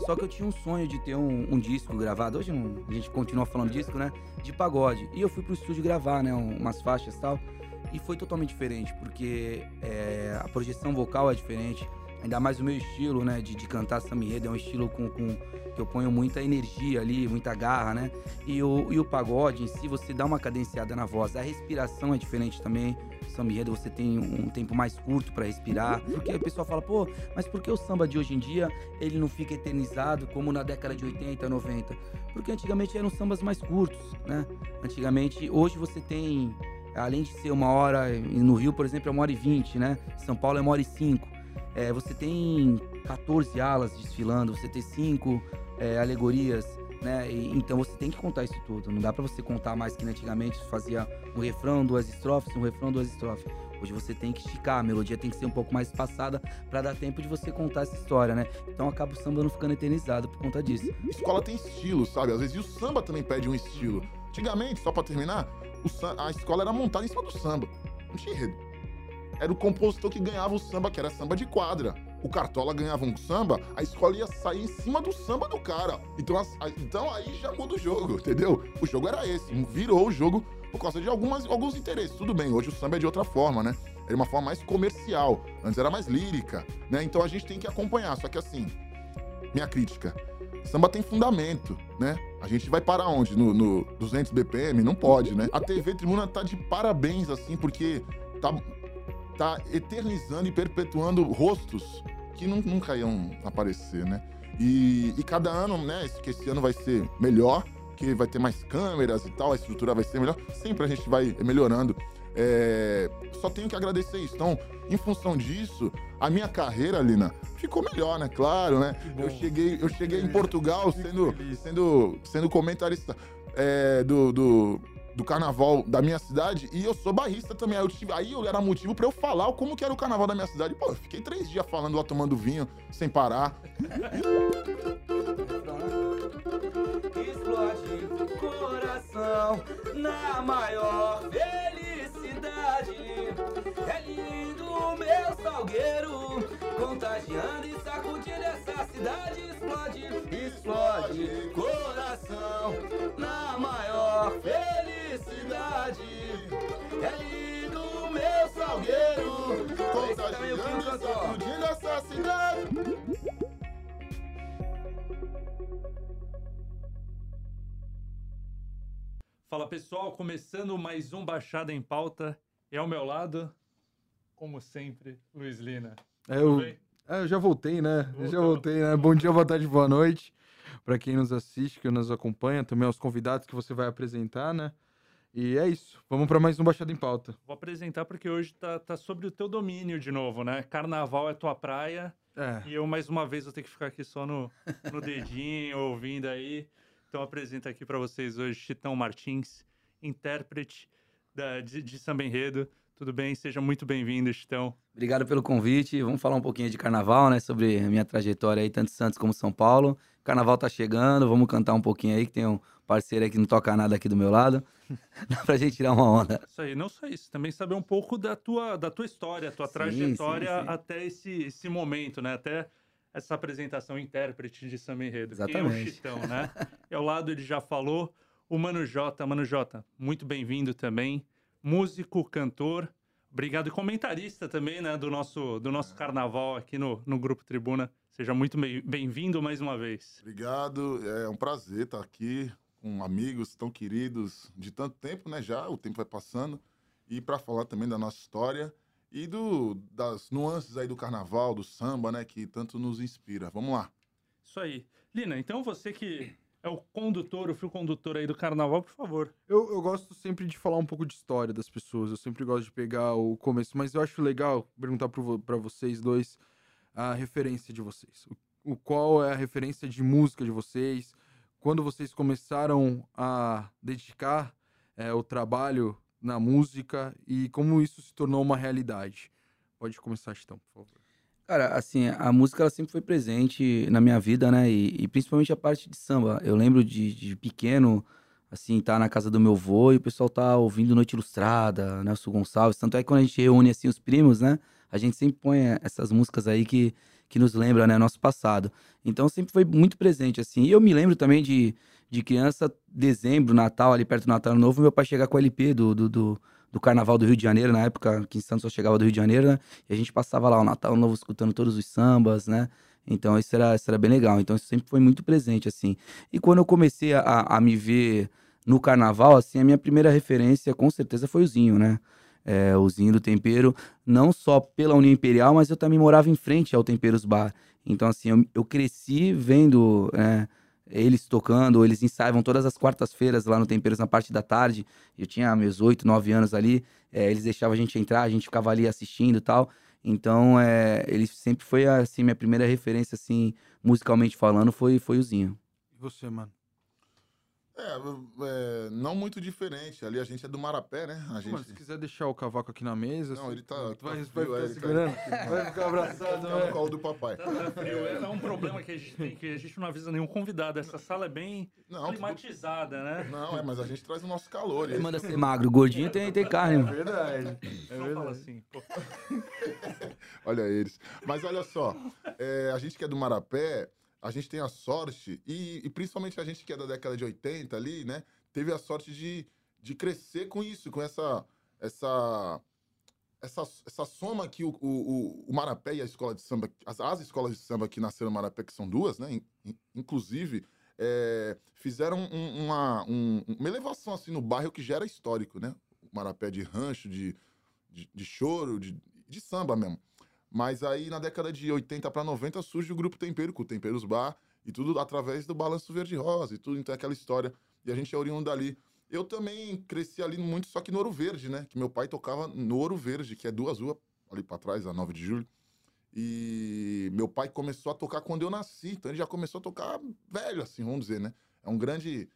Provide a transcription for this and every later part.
Só que eu tinha um sonho de ter um, um disco gravado. Hoje não, a gente continua falando disco, né? De pagode. E eu fui pro estúdio gravar, né? Umas faixas e tal. E foi totalmente diferente, porque é, a projeção vocal é diferente. Ainda mais o meu estilo, né? De, de cantar samba enredo. É um estilo com, com, que eu ponho muita energia ali, muita garra, né? E o, e o pagode em si, você dá uma cadenciada na voz. A respiração é diferente também samba enredo você tem um tempo mais curto para respirar. Porque o pessoal fala, pô, mas por que o samba de hoje em dia ele não fica eternizado como na década de 80, 90? Porque antigamente eram sambas mais curtos, né? Antigamente, hoje você tem, além de ser uma hora, no Rio, por exemplo, é uma hora e vinte, né? São Paulo é uma hora e cinco. É, você tem 14 alas desfilando, você tem cinco é, alegorias né? E, então você tem que contar isso tudo. Não dá para você contar mais que antigamente fazia um refrão, duas estrofes, um refrão, duas estrofes. Hoje você tem que esticar, a melodia tem que ser um pouco mais espaçada para dar tempo de você contar essa história, né? Então acaba o samba não ficando eternizado por conta disso. Escola tem estilo, sabe? Às vezes o samba também pede um estilo. Antigamente, só para terminar, a escola era montada em cima do samba. Não tinha enredo. Era o compositor que ganhava o samba, que era samba de quadra o Cartola ganhava um samba, a escola ia sair em cima do samba do cara. Então, então aí já muda o jogo, entendeu? O jogo era esse, virou o jogo por causa de algumas, alguns interesses. Tudo bem, hoje o samba é de outra forma, né? É uma forma mais comercial. Antes era mais lírica, né? Então a gente tem que acompanhar. Só que assim, minha crítica. Samba tem fundamento, né? A gente vai parar onde? No, no 200 BPM? Não pode, né? A TV Tribuna tá de parabéns, assim, porque tá, tá eternizando e perpetuando rostos que nunca iam aparecer, né? E, e cada ano, né? Que esse ano vai ser melhor, que vai ter mais câmeras e tal, a estrutura vai ser melhor. Sempre a gente vai melhorando. É, só tenho que agradecer isso. Então, em função disso, a minha carreira, Lina, ficou melhor, né? Claro, né? Eu cheguei, eu cheguei em Portugal sendo, sendo, sendo comentarista é, do, do do carnaval da minha cidade e eu sou barrista também. Aí, eu tive, aí era motivo para eu falar como que era o carnaval da minha cidade. Pô, eu fiquei três dias falando lá, tomando vinho, sem parar. Explode coração na maior felicidade. É lindo meu salgueiro, contagiando e sacudindo essa cidade. Explode, explode coração na maior felicidade É lindo meu salgueiro. Contagiando, sacudindo essa cidade. Fala pessoal, começando mais um Baixada em Pauta. E ao meu lado, como sempre, Luiz Lina. É, eu, é, eu já voltei, né? Já voltei, né? Bom dia, boa tarde, boa noite. Para quem nos assiste, que nos acompanha, também aos convidados que você vai apresentar, né? E é isso. Vamos para mais um Baixada em Pauta. Vou apresentar porque hoje tá, tá sobre o teu domínio de novo, né? Carnaval é tua praia. É. E eu, mais uma vez, vou ter que ficar aqui só no, no dedinho, ouvindo aí. Então, apresento aqui para vocês hoje Chitão Martins, intérprete da, de, de Samba Enredo. Tudo bem? Seja muito bem-vindo, Chitão. Obrigado pelo convite. Vamos falar um pouquinho de carnaval, né? Sobre a minha trajetória aí, tanto em Santos como São Paulo. Carnaval tá chegando, vamos cantar um pouquinho aí, que tem um parceiro aí que não toca nada aqui do meu lado. Dá pra gente tirar uma onda. Isso aí, não só isso, também saber um pouco da tua, da tua história, tua sim, trajetória sim, sim. até esse, esse momento, né? Até essa apresentação intérprete de Samba Enredo. Exatamente. Quem é o Chitão, né? e ao lado ele já falou, o Mano Jota. Mano Jota, muito bem-vindo também. Músico, cantor, obrigado e comentarista também, né? Do nosso, do nosso carnaval aqui no, no Grupo Tribuna. Seja muito bem-vindo mais uma vez. Obrigado, é um prazer estar aqui com amigos tão queridos de tanto tempo, né? Já o tempo vai passando e para falar também da nossa história e do das nuances aí do carnaval, do samba, né? Que tanto nos inspira. Vamos lá. Isso aí, Lina. Então você que é o condutor, o fio condutor aí do carnaval, por favor. Eu, eu gosto sempre de falar um pouco de história das pessoas. Eu sempre gosto de pegar o começo, mas eu acho legal perguntar para vocês dois a referência de vocês. O, o qual é a referência de música de vocês? quando vocês começaram a dedicar é, o trabalho na música e como isso se tornou uma realidade. Pode começar, Chitão, por favor. Cara, assim, a música ela sempre foi presente na minha vida, né? E, e principalmente a parte de samba. Eu lembro de, de, pequeno, assim, tá na casa do meu avô e o pessoal tá ouvindo Noite Ilustrada, Nelson Gonçalves. Tanto é que quando a gente reúne, assim, os primos, né? A gente sempre põe essas músicas aí que, que nos lembra, né, nosso passado. Então sempre foi muito presente, assim. E eu me lembro também de, de criança, dezembro, Natal, ali perto do Natal Novo, meu pai chegar com o LP do, do, do, do, Carnaval do Rio de Janeiro, na época que em Santos só chegava do Rio de Janeiro, né? E a gente passava lá o Natal Novo escutando todos os sambas, né? Então isso era, isso era bem legal. Então isso sempre foi muito presente, assim. E quando eu comecei a, a me ver no carnaval, assim, a minha primeira referência com certeza foi o Zinho, né? É, o Zinho do Tempero, não só pela União Imperial, mas eu também morava em frente ao Temperos Bar. Então, assim, eu, eu cresci vendo é, eles tocando, eles ensaiavam todas as quartas-feiras lá no Temperos na parte da tarde. Eu tinha meus oito, nove anos ali, é, eles deixavam a gente entrar, a gente ficava ali assistindo e tal. Então, é, ele sempre foi, assim, minha primeira referência, assim, musicalmente falando, foi, foi o Zinho. E você, mano? É, é, não muito diferente. Ali a gente é do Marapé, né? A gente... Mas se quiser deixar o cavaco aqui na mesa. Não, ele tá. Vai, tá vai, vai ficar segurando. Tá... Vai ficar abraçado. Tá no colo do papai. Tá, tá frio. É, é um problema que a gente tem, que a gente não avisa nenhum convidado. Essa sala é bem não, climatizada, né? Não, é, mas a gente traz o nosso calor. Ele manda ser magro, gordinho tem, tem carne. É verdade. É verdade. Fala assim, pô. olha eles. Mas olha só, é, a gente que é do Marapé a gente tem a sorte, e, e, principalmente a gente que é da década de 80 ali, né? Teve a sorte de, de crescer com isso, com essa, essa, essa, essa soma que o, o, o Marapé e a escola de samba, as, as escolas de samba que nasceram no Marapé, que são duas, né? Inclusive, é, fizeram um, uma, um, uma elevação assim no bairro que já era histórico, né? O Marapé de rancho, de, de, de choro, de, de samba mesmo. Mas aí, na década de 80 para 90, surge o Grupo Tempero, com o Temperos Bar, e tudo através do Balanço Verde Rosa, e tudo, então é aquela história. E a gente é oriundo dali. Eu também cresci ali muito, só que no Ouro Verde, né? Que meu pai tocava no Ouro Verde, que é duas ruas ali para trás, a 9 de julho. E meu pai começou a tocar quando eu nasci, então ele já começou a tocar velho, assim, vamos dizer, né? É um grande.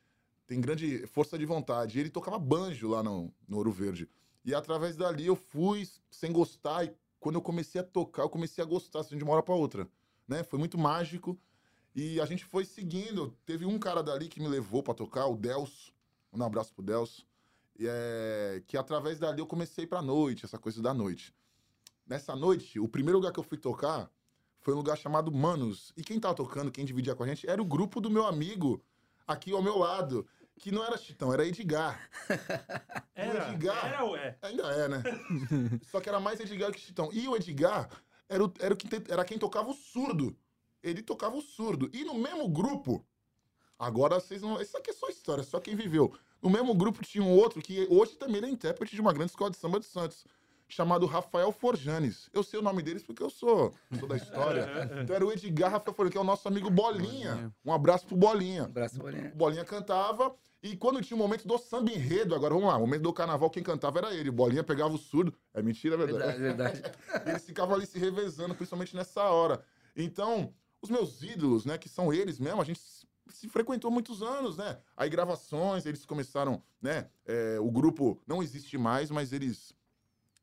Tem grande força de vontade. E ele tocava banjo lá no, no Ouro Verde. E através dali eu fui sem gostar e quando eu comecei a tocar, eu comecei a gostar assim, de uma hora para outra. Né? Foi muito mágico. E a gente foi seguindo. Teve um cara dali que me levou para tocar, o Delso. Um abraço pro Delso. É, que através dali eu comecei pra noite, essa coisa da noite. Nessa noite, o primeiro lugar que eu fui tocar foi um lugar chamado Manos. E quem tava tocando, quem dividia com a gente, era o grupo do meu amigo aqui ao meu lado que não era Chitão, era Edgar. Era, o Edgar, era ou é? Ainda é, né? Só que era mais Edgar que Chitão. E o Edgar era, o, era, o que, era quem tocava o surdo. Ele tocava o surdo. E no mesmo grupo, agora vocês não. Isso aqui é só história, só quem viveu. No mesmo grupo tinha um outro que hoje também é intérprete de uma grande escola de samba de Santos chamado Rafael Forjanes. Eu sei o nome deles porque eu sou, sou da história. Então era o Edgar Rafael Forjanes, que é o nosso amigo Bolinha. Um abraço pro Bolinha. Um abraço, Bolinha. O Bolinha cantava. E quando tinha o momento do samba enredo, agora vamos lá, o momento do carnaval, quem cantava era ele. Bolinha pegava o surdo. É mentira, é verdade? Verdade, verdade. eles ficavam ali se revezando, principalmente nessa hora. Então, os meus ídolos, né, que são eles mesmo, a gente se frequentou muitos anos, né? Aí gravações, eles começaram, né? É, o grupo não existe mais, mas eles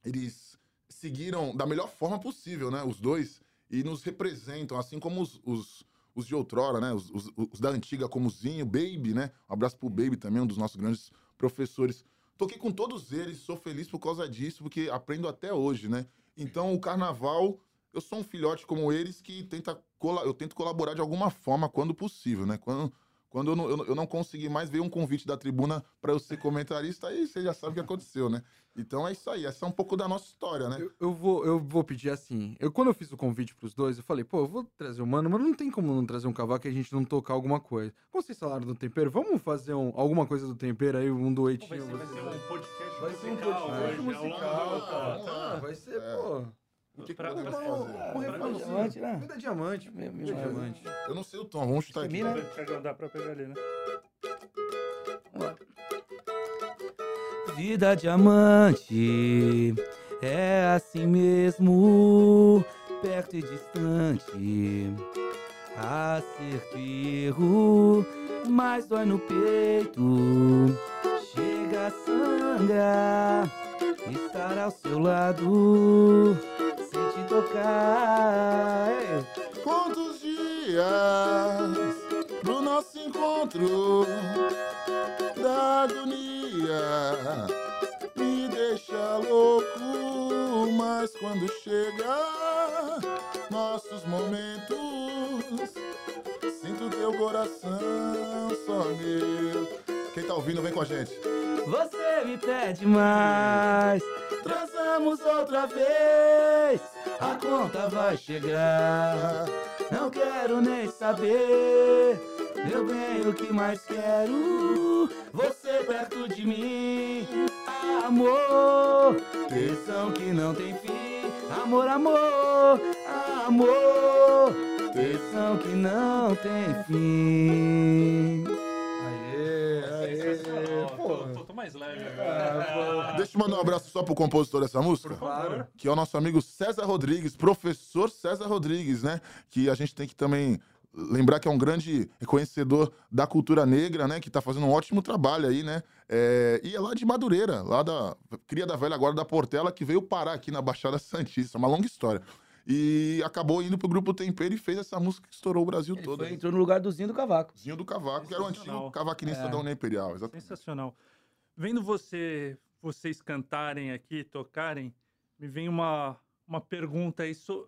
eles seguiram da melhor forma possível, né? Os dois e nos representam, assim como os, os, os de outrora, né? Os, os, os, da antiga, como Zinho, Baby, né? Um abraço pro Baby também, um dos nossos grandes professores. Toquei com todos eles, sou feliz por causa disso, porque aprendo até hoje, né? Então, o carnaval, eu sou um filhote como eles que tenta eu tento colaborar de alguma forma quando possível, né? Quando quando eu não, eu, não consegui mais, veio um convite da tribuna para eu ser comentarista, aí você já sabe o que aconteceu, né? Então é isso aí, essa é um pouco da nossa história, né? Eu, eu vou, eu vou pedir assim. Eu, quando eu fiz o convite pros dois, eu falei, pô, eu vou trazer o mano, mas não tem como não trazer um cavalo que a gente não tocar alguma coisa. Como vocês falaram do tempero, vamos fazer um, alguma coisa do tempero aí, um duetinho. Vai ser, vai ser um podcast vai ser um podcast musical, cara. Tá, vai ser, é. pô. O que, pra, que? Um refrãozinho. Diamante, né? Vida diamante. Vida diamante. Eu não sei o tom, vamos chutar aqui. Né? Dá pra pegar ali, né? Vida diamante é assim mesmo, perto e distante. Acerto e erro, mas dói no peito. Chega a sangrar, estar ao seu lado tocar. Quantos dias pro nosso encontro da agonia me deixa louco, mas quando chega nossos momentos. Sinto teu coração só meu. Tá ouvindo, vem com a gente. Você me pede mais, transamos outra vez. A conta vai chegar, não quero nem saber. Eu bem, o que mais quero? Você perto de mim, amor. Tesão que não tem fim, amor, amor, amor. Tesão que não tem fim. Mais leve agora. Deixa eu mandar um abraço só pro compositor dessa música. Claro. que é o nosso amigo César Rodrigues, professor César Rodrigues, né? Que a gente tem que também lembrar que é um grande reconhecedor da cultura negra, né? Que tá fazendo um ótimo trabalho aí, né? É, e é lá de Madureira, lá da cria da velha agora da Portela, que veio parar aqui na Baixada Santista, uma longa história. E acabou indo pro Grupo Tempero e fez essa música que estourou o Brasil Ele todo. foi, entrou no lugar do Zinho do Cavaco. Zinho do Cavaco, que era o antigo cavaquinista É. da União Imperial, exatamente. Sensacional. Vendo você, vocês cantarem aqui, tocarem, me vem uma, uma pergunta aí so-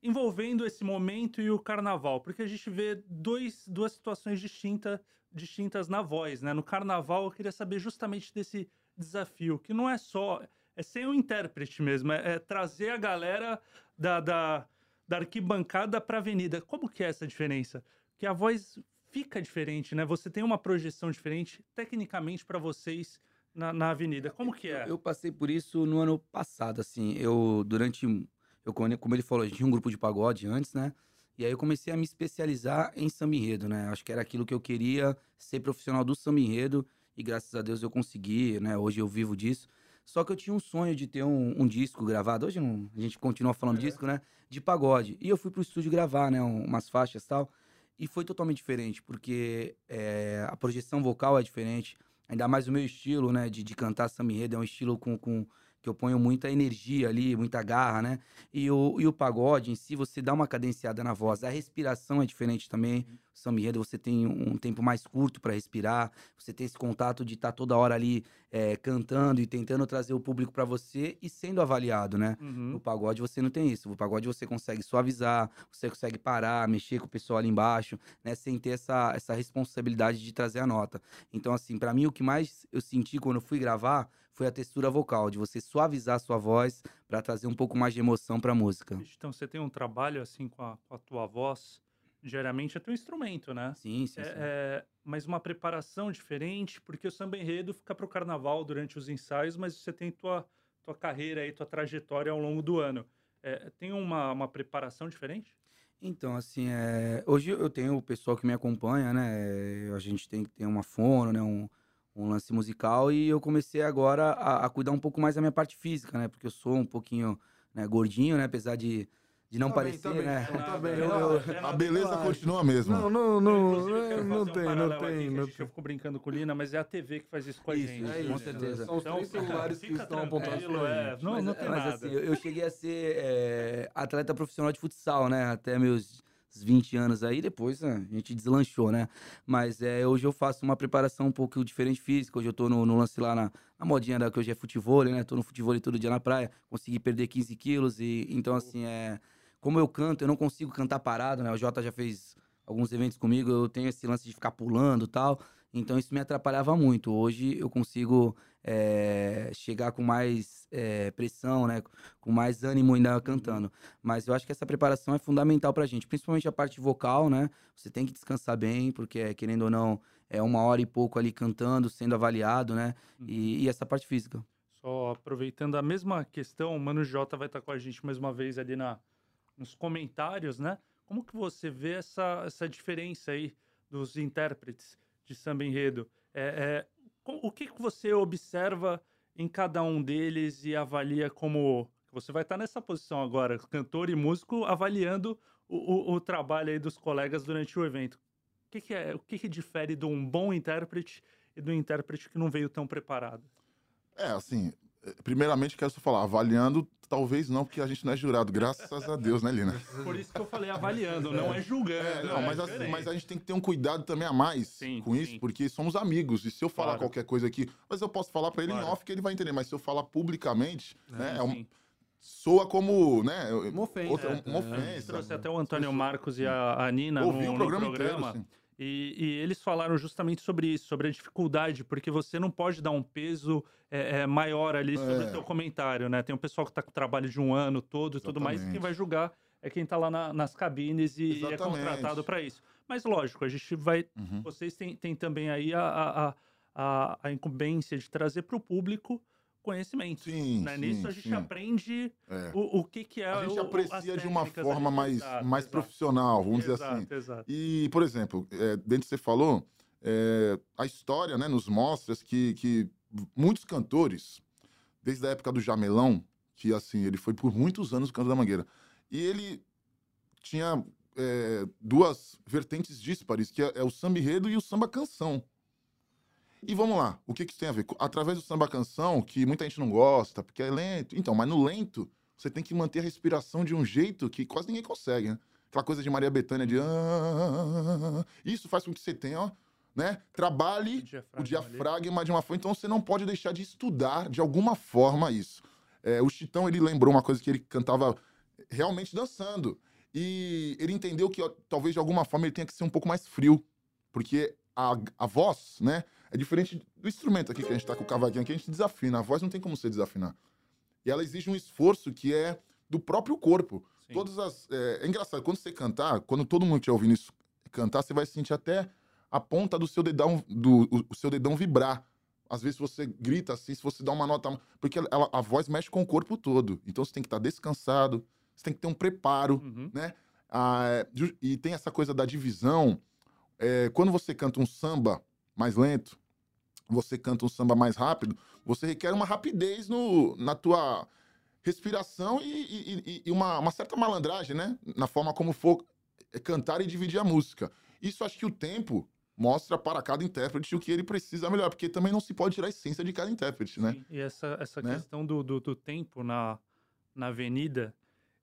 envolvendo esse momento e o carnaval, porque a gente vê dois, duas situações distinta, distintas na voz, né? No carnaval, eu queria saber justamente desse desafio, que não é só, é ser um intérprete mesmo, é, é trazer a galera da, da, da arquibancada para a avenida. Como que é essa diferença? Que a voz fica diferente, né? Você tem uma projeção diferente, tecnicamente, para vocês na, na avenida. Como que é? Eu, eu passei por isso no ano passado, assim. Eu, durante. Eu, como ele falou, a gente tinha um grupo de pagode antes, né? E aí eu comecei a me especializar em samba enredo, né? Acho que era aquilo que eu queria, ser profissional do samba enredo. E graças a Deus eu consegui, né? Hoje eu vivo disso. Só que eu tinha um sonho de ter um, um disco gravado. Hoje não- a gente continua falando disco, né? De pagode. E eu fui pro estúdio gravar, né? um- umas faixas e tal. E foi totalmente diferente, porque é, a projeção vocal é diferente. Ainda mais o meu estilo, né? De, de cantar samba enredo. É um estilo com, com, que eu ponho muita energia ali, muita garra, né? E o, e o pagode em si, você dá uma cadenciada na voz. A respiração é diferente também. O samba enredo, você tem um tempo mais curto para respirar. Você tem esse contato de estar toda hora ali é, cantando e tentando trazer o público para você e sendo avaliado, né? Uhum. No pagode você não tem isso. No pagode você consegue suavizar, você consegue parar, mexer com o pessoal ali embaixo, né? Sem ter essa, essa responsabilidade de trazer a nota. Então, assim, pra mim o que mais eu senti quando eu fui gravar foi a textura vocal, de você suavizar a sua voz pra trazer um pouco mais de emoção pra música. Então, você tem um trabalho assim com a, com a tua voz, diariamente é teu instrumento, né? Sim, sim, É, sim. é, mas uma preparação diferente, porque o samba enredo fica pro carnaval durante os ensaios, mas você tem tua, tua carreira aí, tua trajetória ao longo do ano. É, tem uma, uma preparação diferente? Então, assim, é, hoje eu tenho o pessoal que me acompanha, né? é, A gente tem que ter uma fono, né? Um, um lance musical e eu comecei agora a, a cuidar um pouco mais da minha parte física, né? Porque eu sou um pouquinho né, gordinho, né? Apesar de, de não Tá bem, parecer, tá bem, né? então tá bem. Eu- eu- A beleza continua a mesma. Não, não, não, não, um tem, não tem, aqui, não tem. Eu fico brincando com o Lina, mas é a TV que faz isso com a Isso, gente. é com certeza. São os Então, três celulares que estão apontados é. Não, não tem mas, nada. assim, eu, eu cheguei a ser é, atleta profissional de futsal, né? Até meus 20 anos aí, depois né, a gente deslanchou, né? Mas é, hoje eu faço uma preparação um pouco diferente física. Hoje eu tô no, no lance lá na, na modinha da que hoje é futebol, né? Tô no futebol todo dia na praia. Consegui perder 15 quilos e então, assim, é. Como eu canto, eu não consigo cantar parado, né? O Jota já fez alguns eventos comigo, eu tenho esse lance de ficar pulando e tal. Então isso me atrapalhava muito. Hoje eu consigo é, chegar com mais é, pressão, né? Com mais ânimo ainda cantando. Mas eu acho que essa preparação é fundamental pra gente, principalmente a parte vocal, né? Você tem que descansar bem, porque querendo ou não, é uma hora e pouco ali cantando, sendo avaliado, né? E, e essa parte física. Só aproveitando a mesma questão, o Mano J vai estar com a gente mais uma vez ali na, nos comentários, né? Como que você vê essa, essa diferença aí dos intérpretes de samba enredo? É, é, o que, você observa em cada um deles e avalia como... Você vai estar nessa posição agora, cantor e músico, avaliando o, o- o trabalho aí dos colegas durante o evento. O que, que é, o que, que difere de um bom intérprete e do intérprete que não veio tão preparado? É, assim, primeiramente quero só falar, avaliando, talvez não, porque a gente não é jurado, graças a Deus, né, Lina? Por isso que eu falei avaliando, não é julgando. É, não, é mas, diferente. mas a gente tem que ter um cuidado também a mais Sim, com isso, sim. porque somos amigos. E se eu falar Claro. qualquer coisa aqui, mas eu posso falar pra ele Claro. em off que ele vai entender, mas se eu falar publicamente, né, é um- Sim. soa como, né? Uma ofensa. Outra, É, uma ofensa. Trouxe até o Antônio Marcos e a, a Nina Ouvi no, o no programa programa. inteiro. E, e eles falaram justamente sobre isso, sobre a dificuldade, porque você não pode dar um peso é, é, maior ali sobre É. o teu comentário, né? Tem um pessoal que está com trabalho de um ano todo e tudo mais, e quem vai julgar é quem está lá na- nas cabines e, é contratado para isso. Mas lógico, a gente vai. Uhum. Vocês têm, têm também aí a, a, a, a, incumbência de trazer para o público conhecimento. Sim, né? sim, Nisso a gente sim. aprende É. o, o que, que é A gente o- aprecia de uma forma mais, Exato, mais exato. profissional, vamos dizer assim. Exato, exato. E, por exemplo, é, dentro que você falou, é, a história né, nos mostra que, que muitos cantores, desde a época do Jamelão, que assim, ele foi por muitos anos o canto da Mangueira, e ele tinha é, duas vertentes díspares, que é, é o samba enredo e o samba canção. E vamos lá, o que, que isso tem a ver? Através do samba canção, que muita gente não gosta, porque é lento. Então, mas no lento, você tem que manter a respiração de um jeito que quase ninguém consegue, né? Aquela coisa de Maria Bethânia de. "Ah", Isso faz com que você tenha, ó, né? Trabalhe o ali. diafragma de uma forma. Então você não pode deixar de estudar de alguma forma isso. É, o Chitão, ele lembrou uma coisa que ele cantava realmente dançando. E ele entendeu que ó, talvez de alguma forma ele tenha que ser um pouco mais frio. Porque a, a voz, né? É diferente do instrumento aqui que a gente tá com o cavaquinho aqui, a gente desafina. A voz não tem como você desafinar. E ela exige um esforço que é do próprio corpo. Sim. Todas as. É, é engraçado, quando você cantar, quando todo mundo estiver ouvindo isso cantar, você vai sentir até a ponta do seu dedão, do, o, seu dedão vibrar. Às vezes você grita assim, se você dá uma nota. Porque ela- a voz mexe com o corpo todo. Então você tem que estar descansado, você tem que ter um preparo, Uhum. né? Ah, ju- e tem essa coisa da divisão. É, quando você canta um samba mais lento, você canta um samba mais rápido, você requer uma rapidez no, na tua respiração e, e- e- uma, uma certa malandragem, né? Na forma como for é, cantar e dividir a música. Isso acho que o tempo mostra para cada intérprete o que ele precisa melhor, porque também não se pode tirar a essência de cada intérprete, né? Sim, E essa, essa Né? questão do, do, do tempo na, na avenida,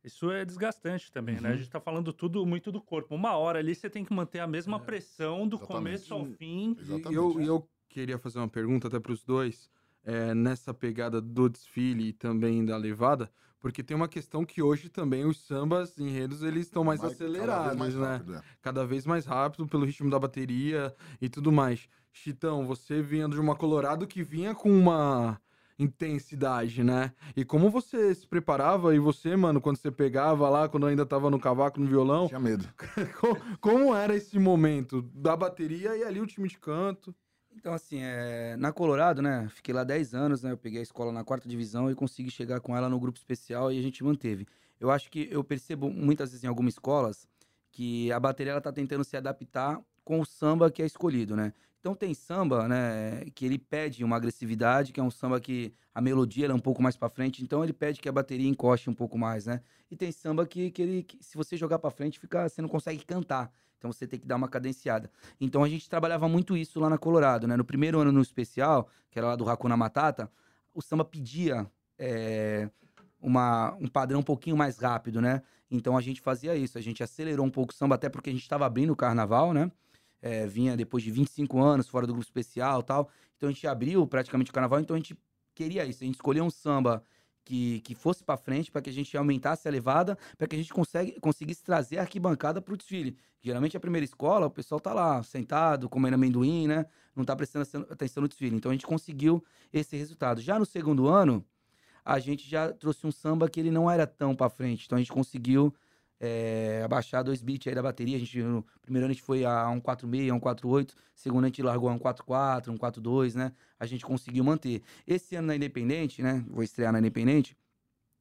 isso é desgastante também, né? A Uhum. gente tá falando tudo muito do corpo. Uma hora ali você tem que manter a mesma pressão do É. Exatamente. começo ao fim. Exatamente. E eu, eu queria fazer uma pergunta até para os dois, é, nessa pegada do desfile e também da levada, porque tem uma questão que hoje também os sambas enredos eles estão mais cada vez acelerados, mais né? rápido, é. Cada vez mais rápido pelo ritmo da bateria e tudo mais. Chitão, você vinha de uma Colorado que vinha com uma intensidade, né? E como você se preparava e você, mano, quando você pegava lá, quando ainda tava no cavaco, no violão, Tinha medo. co- como era esse momento da bateria e ali o time de canto? Então, assim, é, na Colorado, né? Fiquei lá 10 anos, né? Eu peguei a escola na quarta divisão e consegui chegar com ela no grupo especial e a gente manteve. Eu acho que eu percebo muitas vezes em algumas escolas que a bateria ela tá tentando se adaptar com o samba que é escolhido, né? Então tem samba, né, que ele pede uma agressividade, que é um samba que a melodia é um pouco mais pra frente, então ele pede que a bateria encoste um pouco mais, né? E tem samba que, que ele, que se você jogar pra frente, fica, você não consegue cantar. Então você tem que dar uma cadenciada. Então a gente trabalhava muito isso lá na Colorado, né? No primeiro ano no especial, que era lá do Hakuna Matata, o samba pedia é, uma, um padrão um pouquinho mais rápido, né? Então a gente fazia isso, a gente acelerou um pouco o samba, até porque a gente estava abrindo o carnaval, né? É, vinha depois de 25 anos fora do grupo especial tal. Então a gente abriu praticamente o carnaval, então a gente queria isso, a gente escolheu um samba que, que fosse para frente, para que a gente aumentasse a levada, para que a gente consegue, conseguisse trazer a arquibancada para o desfile. Geralmente a primeira escola, o pessoal tá lá sentado, comendo amendoim, né? Não tá prestando aten- atenção no desfile. Então a gente conseguiu esse resultado. Já no segundo ano, a gente já trouxe um samba que ele não era tão para frente. Então a gente conseguiu é, abaixar dois beats aí da bateria. A gente, no primeiro ano a gente foi a 146, a 148. Segundo a gente largou a 144, 142, né? A gente conseguiu manter. Esse ano na Independente, né? Vou estrear na Independente.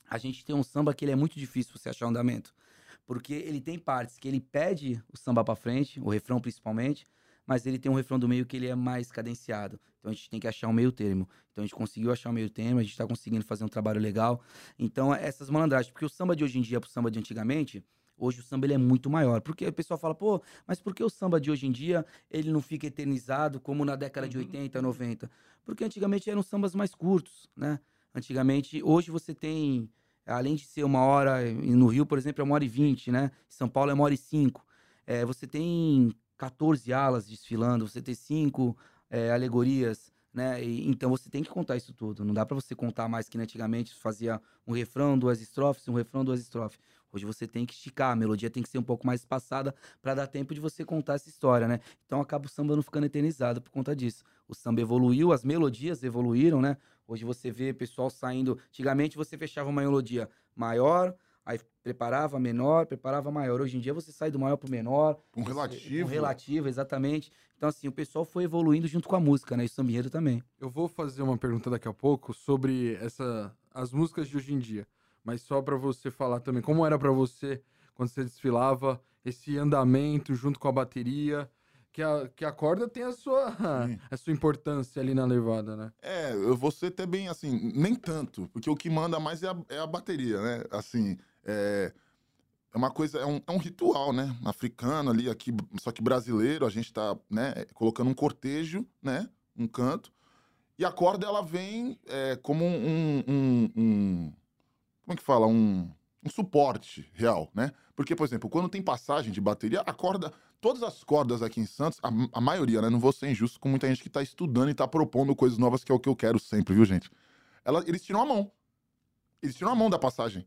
A gente tem um samba que ele é muito difícil você achar andamento. Porque ele tem partes que ele pede o samba pra frente, o refrão principalmente, mas ele tem um refrão do meio que ele é mais cadenciado. Então a gente tem que achar um meio termo. Então a gente conseguiu achar um meio termo, a gente tá conseguindo fazer um trabalho legal. Então essas malandragens, porque o samba de hoje em dia pro samba de antigamente, hoje o samba ele é muito maior. Porque o pessoal fala, pô, mas por que o samba de hoje em dia ele não fica eternizado como na década de Uhum. 80, 90? Porque antigamente eram sambas mais curtos, né? Antigamente, hoje você tem, além de ser uma hora, no Rio, por exemplo, é uma hora e vinte, né? Em São Paulo é uma hora e cinco. É, você tem 14 alas desfilando, você tem cinco é, alegorias né? E, então você tem que contar isso tudo. Não dá para você contar mais que antigamente fazia um refrão, duas estrofes, um refrão, duas estrofes. Hoje você tem que esticar, a melodia tem que ser um pouco mais espaçada para dar tempo de você contar essa história, né? Então acaba o samba não ficando eternizado por conta disso. O samba evoluiu, as melodias evoluíram, né? Hoje você vê pessoal saindo. Antigamente você fechava uma melodia maior, preparava menor, preparava maior. Hoje em dia você sai do maior pro menor. Um relativo. Um relativo, exatamente. Então, assim, o pessoal foi evoluindo junto com a música, né? E o sambinheiro também. Eu vou fazer uma pergunta daqui a pouco sobre essa, as músicas de hoje em dia mas só para você falar também como era para você quando você desfilava esse andamento junto com a bateria, que a, que a corda tem a sua, a sua importância ali na levada, né? É, eu vou ser até bem assim, nem tanto, porque o que manda mais é a, é a bateria, né? Assim, é, é uma coisa, é um, é um ritual, né? Africano ali, aqui, só que brasileiro, a gente tá, né, colocando um cortejo, né? Um canto. E a corda, ela vem é, como um, um, um como é que fala? Um, um suporte real, né? Porque, por exemplo, quando tem passagem de bateria, a corda, todas as cordas aqui em Santos, a, a maioria, né? Não vou ser injusto com muita gente que está estudando e está propondo coisas novas, que é o que eu quero sempre, viu, gente? Ela, eles tiram a mão. Eles tiram a mão da passagem.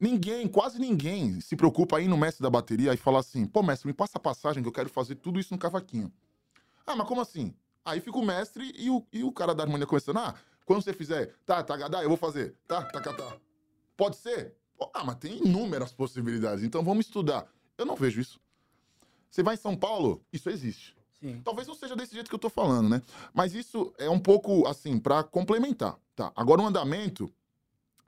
Ninguém, quase ninguém, se preocupa aí no mestre da bateria e fala assim: pô, mestre, me passa a passagem que eu quero fazer tudo isso no cavaquinho. Ah, mas como assim? Aí fica o mestre e o, e o cara da harmonia começando: ah, quando você fizer, tá, tá, tá, eu vou fazer, tá, tá, tá, tá. Pode ser? Ah, mas tem inúmeras possibilidades. Então vamos estudar. Eu não vejo isso. Você vai em São Paulo, isso existe. Sim. Talvez não seja desse jeito que eu tô falando, né? Mas isso é um pouco assim, para complementar. Tá. Agora o andamento.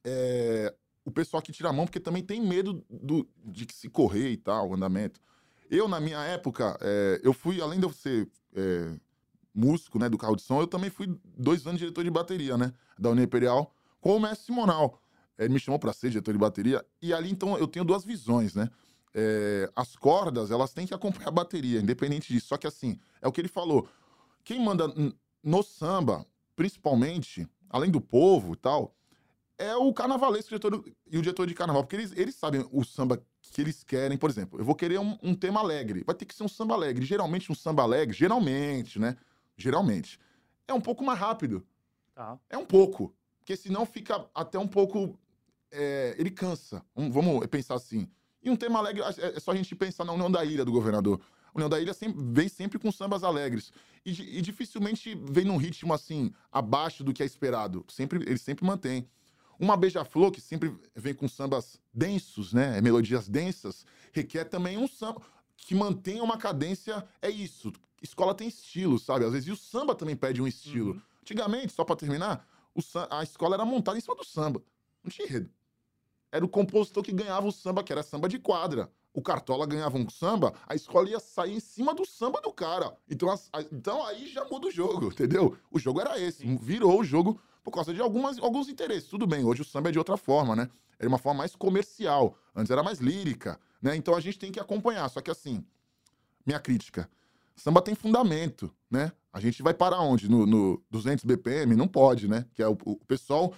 É... O pessoal que tira a mão, porque também tem medo do, de se correr e tal, o andamento. Eu, na minha época, é... eu fui, além de eu ser é... músico, né, do carro de som, eu também fui dois anos diretor de bateria, né? Da União Imperial, com o mestre Simonal. Ele me chamou para ser diretor de bateria. E ali, então, eu tenho duas visões, né? É, as cordas, elas têm que acompanhar a bateria, independente disso. Só que, assim, é o que ele falou. Quem manda no samba, principalmente, além do povo e tal, é o carnavalesco diretor, e o diretor de carnaval. Porque eles, eles sabem o samba que eles querem. Por exemplo, eu vou querer um, um tema alegre. Vai ter que ser um samba alegre. Geralmente, um samba alegre, geralmente, né? Geralmente, é um pouco mais rápido. Tá. É um pouco. Porque senão fica até um pouco é, ele cansa. Um, vamos pensar assim. E um tema alegre, é, é só a gente pensar na União da Ilha do governador. A União da Ilha sempre, vem sempre com sambas alegres. E, e, dificilmente vem num ritmo assim, abaixo do que é esperado. Sempre, ele sempre mantém. Uma beija-flor, que sempre vem com sambas densos, né? Melodias densas, requer também um samba que mantenha uma cadência. É isso. Escola tem estilo, sabe? Às vezes e o samba também pede um estilo. Uhum. Antigamente, só para terminar, o, a escola era montada em cima do samba. Não tinha enredo era o compositor que ganhava o samba, que era samba de quadra. O Cartola ganhava um samba, a escola ia sair em cima do samba do cara. Então, a, então aí já muda o jogo, entendeu? O jogo era esse, virou o jogo por causa de algumas, alguns interesses. Tudo bem, hoje o samba é de outra forma, né? Era uma forma mais comercial. Antes era mais lírica, né? Então a gente tem que acompanhar. Só que assim, minha crítica, samba tem fundamento, né? A gente vai parar onde? No, no 200 BPM? Não pode, né? Que é o, o pessoal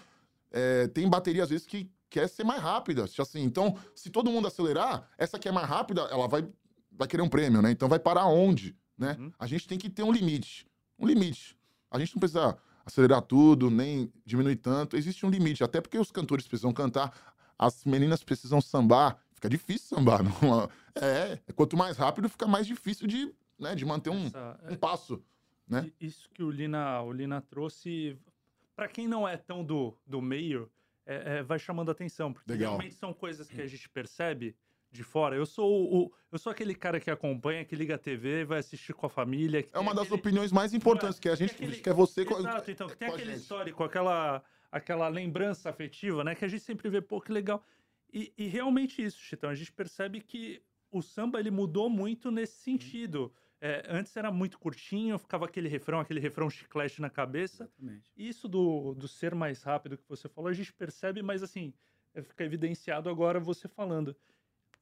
é, tem bateria às vezes que quer ser mais rápida. Assim, então, se todo mundo acelerar, essa que é mais rápida, ela vai, vai querer um prêmio, né? Então vai parar onde? Né? Uhum. A gente tem que ter um limite. Um limite. A gente não precisa acelerar tudo, nem diminuir tanto. Existe um limite, até porque os cantores precisam cantar, as meninas precisam sambar. Fica difícil sambar. Não? É, quanto mais rápido, fica mais difícil de, né, de manter um, Essa, um passo. Né? Isso que o Lina, o Lina trouxe, para quem não é tão do, do meio, é, é, vai chamando atenção. Porque Legal. realmente são coisas que a gente percebe de fora. Eu sou o, eu sou aquele cara que acompanha, que liga a TV, vai assistir com a família. É uma das aquele... opiniões mais importantes, que a gente que, aquele... que é você Exato, então, que tem aquele histórico, aquela, aquela lembrança afetiva, né? Que a gente sempre vê, pô, que legal. E, e realmente isso, Chitão, a gente percebe que o samba ele mudou muito nesse sentido. É, antes era muito curtinho, ficava aquele refrão, aquele refrão chiclete na cabeça. Exatamente. Isso do, do ser mais rápido que você falou, a gente percebe, mas assim, é, fica evidenciado agora você falando.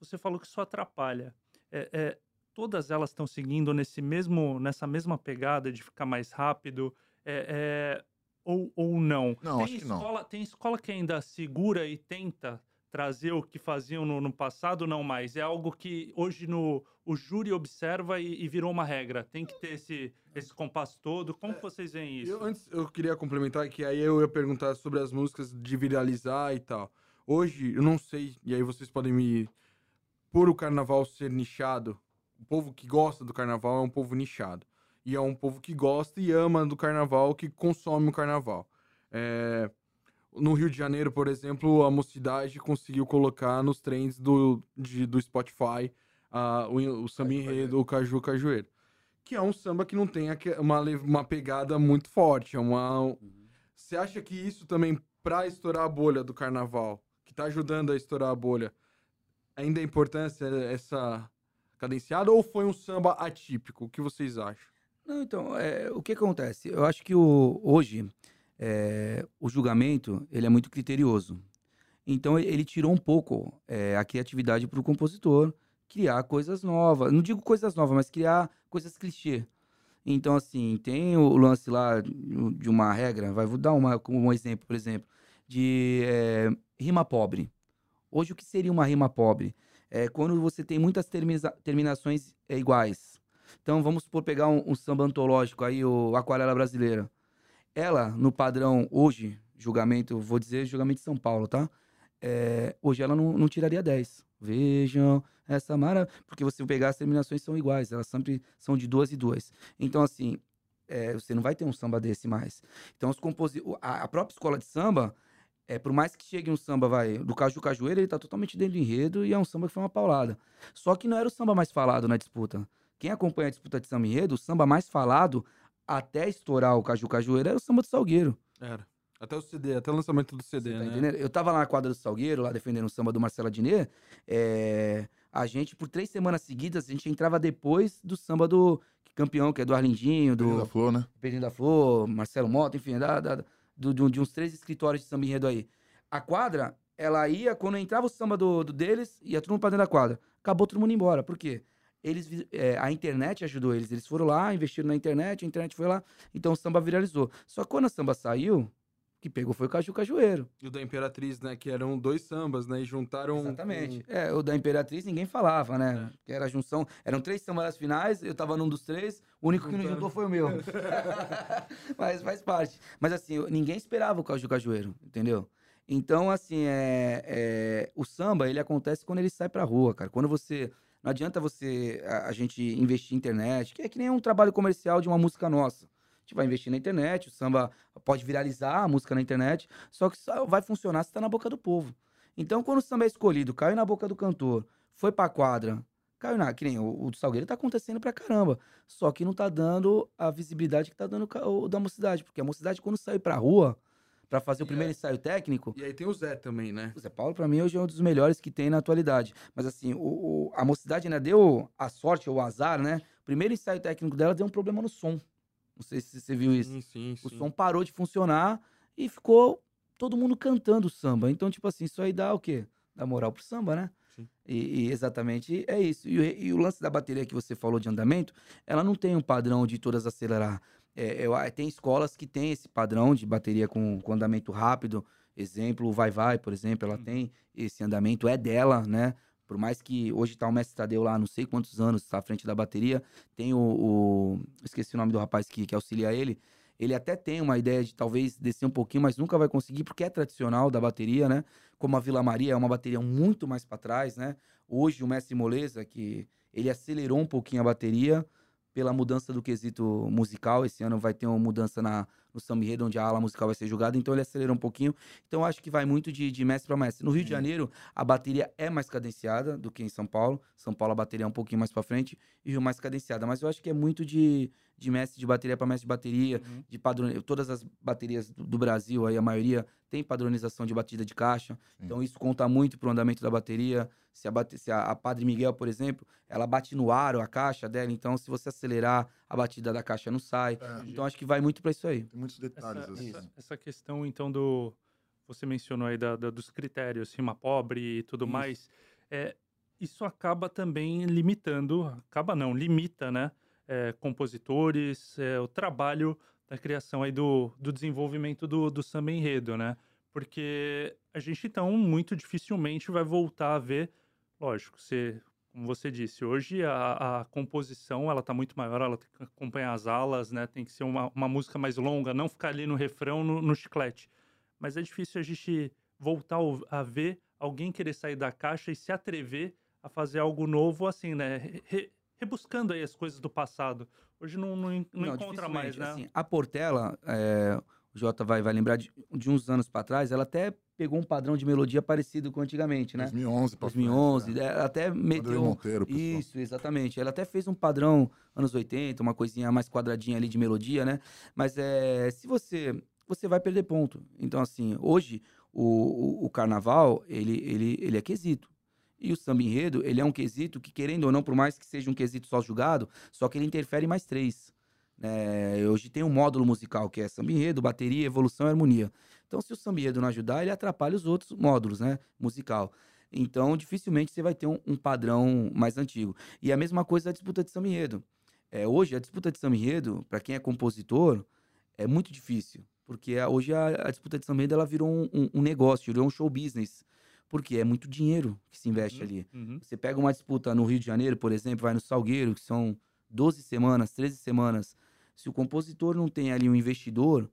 Você falou que isso atrapalha. É, é, todas elas estão seguindo nesse mesmo, nessa mesma pegada de ficar mais rápido, é, é, ou, ou não? Não, tem acho escola, que não. Tem escola que ainda segura e tenta trazer o que faziam no, no, passado, não mais. É algo que hoje no, o júri observa e, e, virou uma regra. Tem que ter esse, esse compasso todo. Como é, vocês veem isso? Eu, antes eu queria complementar que aí eu ia perguntar sobre as músicas de viralizar e tal. Hoje, eu não sei, e aí vocês podem me. Por o carnaval ser nichado, o povo que gosta do carnaval é um povo nichado. E é um povo que gosta e ama do carnaval, que consome o carnaval. É, no Rio de Janeiro, por exemplo, a Mocidade conseguiu colocar nos trends do, de, do Spotify uh, o, o samba enredo, o Caju Cajueiro. Que é um samba que não tem uma, uma pegada muito forte. É uma... Uhum. Você acha que isso também, para estourar a bolha do carnaval, que tá ajudando a estourar a bolha, ainda é importância essa cadenciada ou foi um samba atípico? O que vocês acham? Não, então, é, o que acontece? Eu acho que o, hoje é, o julgamento ele é muito criterioso. Então ele tirou um pouco é, a criatividade para o compositor criar coisas novas. Não digo coisas novas, mas criar coisas clichê. Então, assim, tem o lance lá de uma regra, vai, vou dar uma, um exemplo, por exemplo, de é, rima pobre. Hoje, o que seria uma rima pobre? É quando você tem muitas termina terminações é, iguais. Então, vamos por pegar um, um samba antológico aí, o Aquarela Brasileira ela, no padrão hoje, julgamento, vou dizer julgamento de São Paulo, tá? É, hoje ela não, não tiraria 10. Vejam essa mara, porque você pegar as terminações são iguais, elas sempre são de duas e duas. Então, assim, é, você não vai ter um samba desse mais. Então, os composi a, a própria escola de samba, é, por mais que chegue um samba, vai, do Caju Cajueiro, ele tá totalmente dentro do enredo e é um samba que foi uma paulada. Só que não era o samba mais falado na disputa. Quem acompanha a disputa de samba enredo, o samba mais falado até estourar o Caju Cajueiro era o samba do Salgueiro. Era. Até o CD, até o lançamento do CD, tá né? Entendendo? Eu tava lá na quadra do Salgueiro, lá defendendo o samba do Marcelo Adnet. É... A gente, por três semanas seguidas, a gente entrava depois do samba do campeão, que é do Arlindinho, do. Pedrinho da Flor, né? Pedrinho da Flor, Marcelo Mota, enfim, da, da, do, de uns três escritórios de samba enredo aí. A quadra, ela ia, quando entrava o samba do, do deles, ia todo mundo pra dentro da quadra. Acabou todo mundo embora. Por quê? eles é, a internet ajudou eles. Eles foram lá, investiram na internet, a internet foi lá, então o samba viralizou. Só que quando a samba saiu, que pegou foi o Caju Cajueiro. E o da Imperatriz, né? Que eram dois sambas, né? E juntaram. Exatamente. Com... É, o da Imperatriz ninguém falava, né? É. Que era a junção. Eram três sambas finais, eu tava num dos três, o único que não juntou foi o meu. Mas faz parte. Mas assim, ninguém esperava o Caju Cajueiro, entendeu? Então, assim, é, é, o samba, ele acontece quando ele sai pra rua, cara. Quando você não adianta você a, a, gente investir em internet, que é que nem um trabalho comercial de uma música nossa. Gente vai investir na internet, o samba pode viralizar a música na internet, só que só vai funcionar se está na boca do povo. Então, quando o samba é escolhido, caiu na boca do cantor, foi pra quadra, caiu na. Que nem o, o Salgueiro tá acontecendo pra caramba. Só que não tá dando a visibilidade que tá dando o, o da mocidade. Porque a mocidade, quando sai pra rua, para fazer e o primeiro é... ensaio técnico. E aí tem o Zé também, né? O Zé Paulo, para mim, hoje é um dos melhores que tem na atualidade. Mas assim, o, o, a mocidade ainda deu a sorte ou o azar, né? O primeiro ensaio técnico dela deu um problema no som. Não sei se você viu isso. Sim, sim, o som parou de funcionar e ficou todo mundo cantando samba. Então, tipo assim, isso aí dá o quê? Dá moral pro samba, né? E, e, exatamente é isso. E, e, o lance da bateria que você falou de andamento, ela não tem um padrão de todas acelerar. É, eu, tem escolas que tem esse padrão de bateria com, com andamento rápido. Exemplo, o Vai Vai, por exemplo, ela uhum. tem esse andamento, é dela, né? Por mais que hoje tá o mestre Tadeu lá, não sei quantos anos, está à frente da bateria. Tem o, o. Esqueci o nome do rapaz que, que auxilia ele. Ele até tem uma ideia de talvez descer um pouquinho, mas nunca vai conseguir, porque é tradicional da bateria, né? Como a Vila Maria é uma bateria muito mais para trás, né? Hoje o mestre Moleza, que ele acelerou um pouquinho a bateria, pela mudança do quesito musical. Esse ano vai ter uma mudança na, no Samba Enredo, onde a ala musical vai ser julgada, então ele acelera um pouquinho. Então acho que vai muito de, de mestre para mestre. No Rio de Janeiro, a bateria é mais cadenciada do que em São Paulo. São Paulo a bateria é um pouquinho mais para frente e Rio mais cadenciada. Mas eu acho que é muito de, de mestre de bateria para mestre de bateria, uhum. de padrão. Todas as baterias do, do, Brasil, aí a maioria tem padronização de batida de caixa. Sim. Então isso conta muito para o andamento da bateria. Se, a, bate, se a, a, Padre Miguel, por exemplo, ela bate no aro a caixa dela, então se você acelerar, a batida da caixa não sai. É. Então acho que vai muito para isso aí. Tem muitos detalhes essa, assim. Essa, essa, questão, então, do. Você mencionou aí da, da dos critérios, rima pobre e tudo isso. mais. É, isso acaba também limitando, acaba não, limita, né? É, compositores, é, o trabalho da criação aí do, do desenvolvimento do, do samba enredo, né? Porque a gente, então, muito dificilmente vai voltar a ver. Lógico, você, como você disse, hoje a, a composição ela está muito maior, ela tem que acompanhar as alas, né? Tem que ser uma, uma música mais longa, não ficar ali no refrão, no, no chiclete. Mas é difícil a gente voltar a ver alguém querer sair da caixa e se atrever a fazer algo novo, assim, né? Re, rebuscando aí as coisas do passado. Hoje não, não, não, não encontra mais, né? Assim, a Portela, é, o Jota vai, vai lembrar de, de uns anos para trás, ela até pegou um padrão de melodia parecido com antigamente, né? 2011, 2011, frente, né? ela até meteu Monteiro, isso, exatamente. Ela até fez um padrão anos 80, uma coisinha mais quadradinha ali de melodia, né? Mas é, se você você vai perder ponto. Então assim, hoje o, o, o carnaval, ele, ele, ele é quesito. E o samba enredo, ele é um quesito que, querendo ou não, por mais que seja um quesito só julgado, só que ele interfere mais três. É, hoje tem um módulo musical que é samba enredo, bateria, evolução e harmonia. Então, se o samba enredo não ajudar, ele atrapalha os outros módulos, né? Musical. Então, dificilmente você vai ter um, um padrão mais antigo. E a mesma coisa a disputa de samba enredo. É, hoje, a disputa de samba enredo, para quem é compositor, é muito difícil. Porque hoje a, a disputa de samba enredo ela virou um, um, um negócio, virou um show business. Porque é muito dinheiro que se investe uhum, ali. Uhum. Você pega uma disputa no Rio de Janeiro, por exemplo, vai no Salgueiro, que são 12 semanas, 13 semanas. Se o compositor não tem ali um investidor,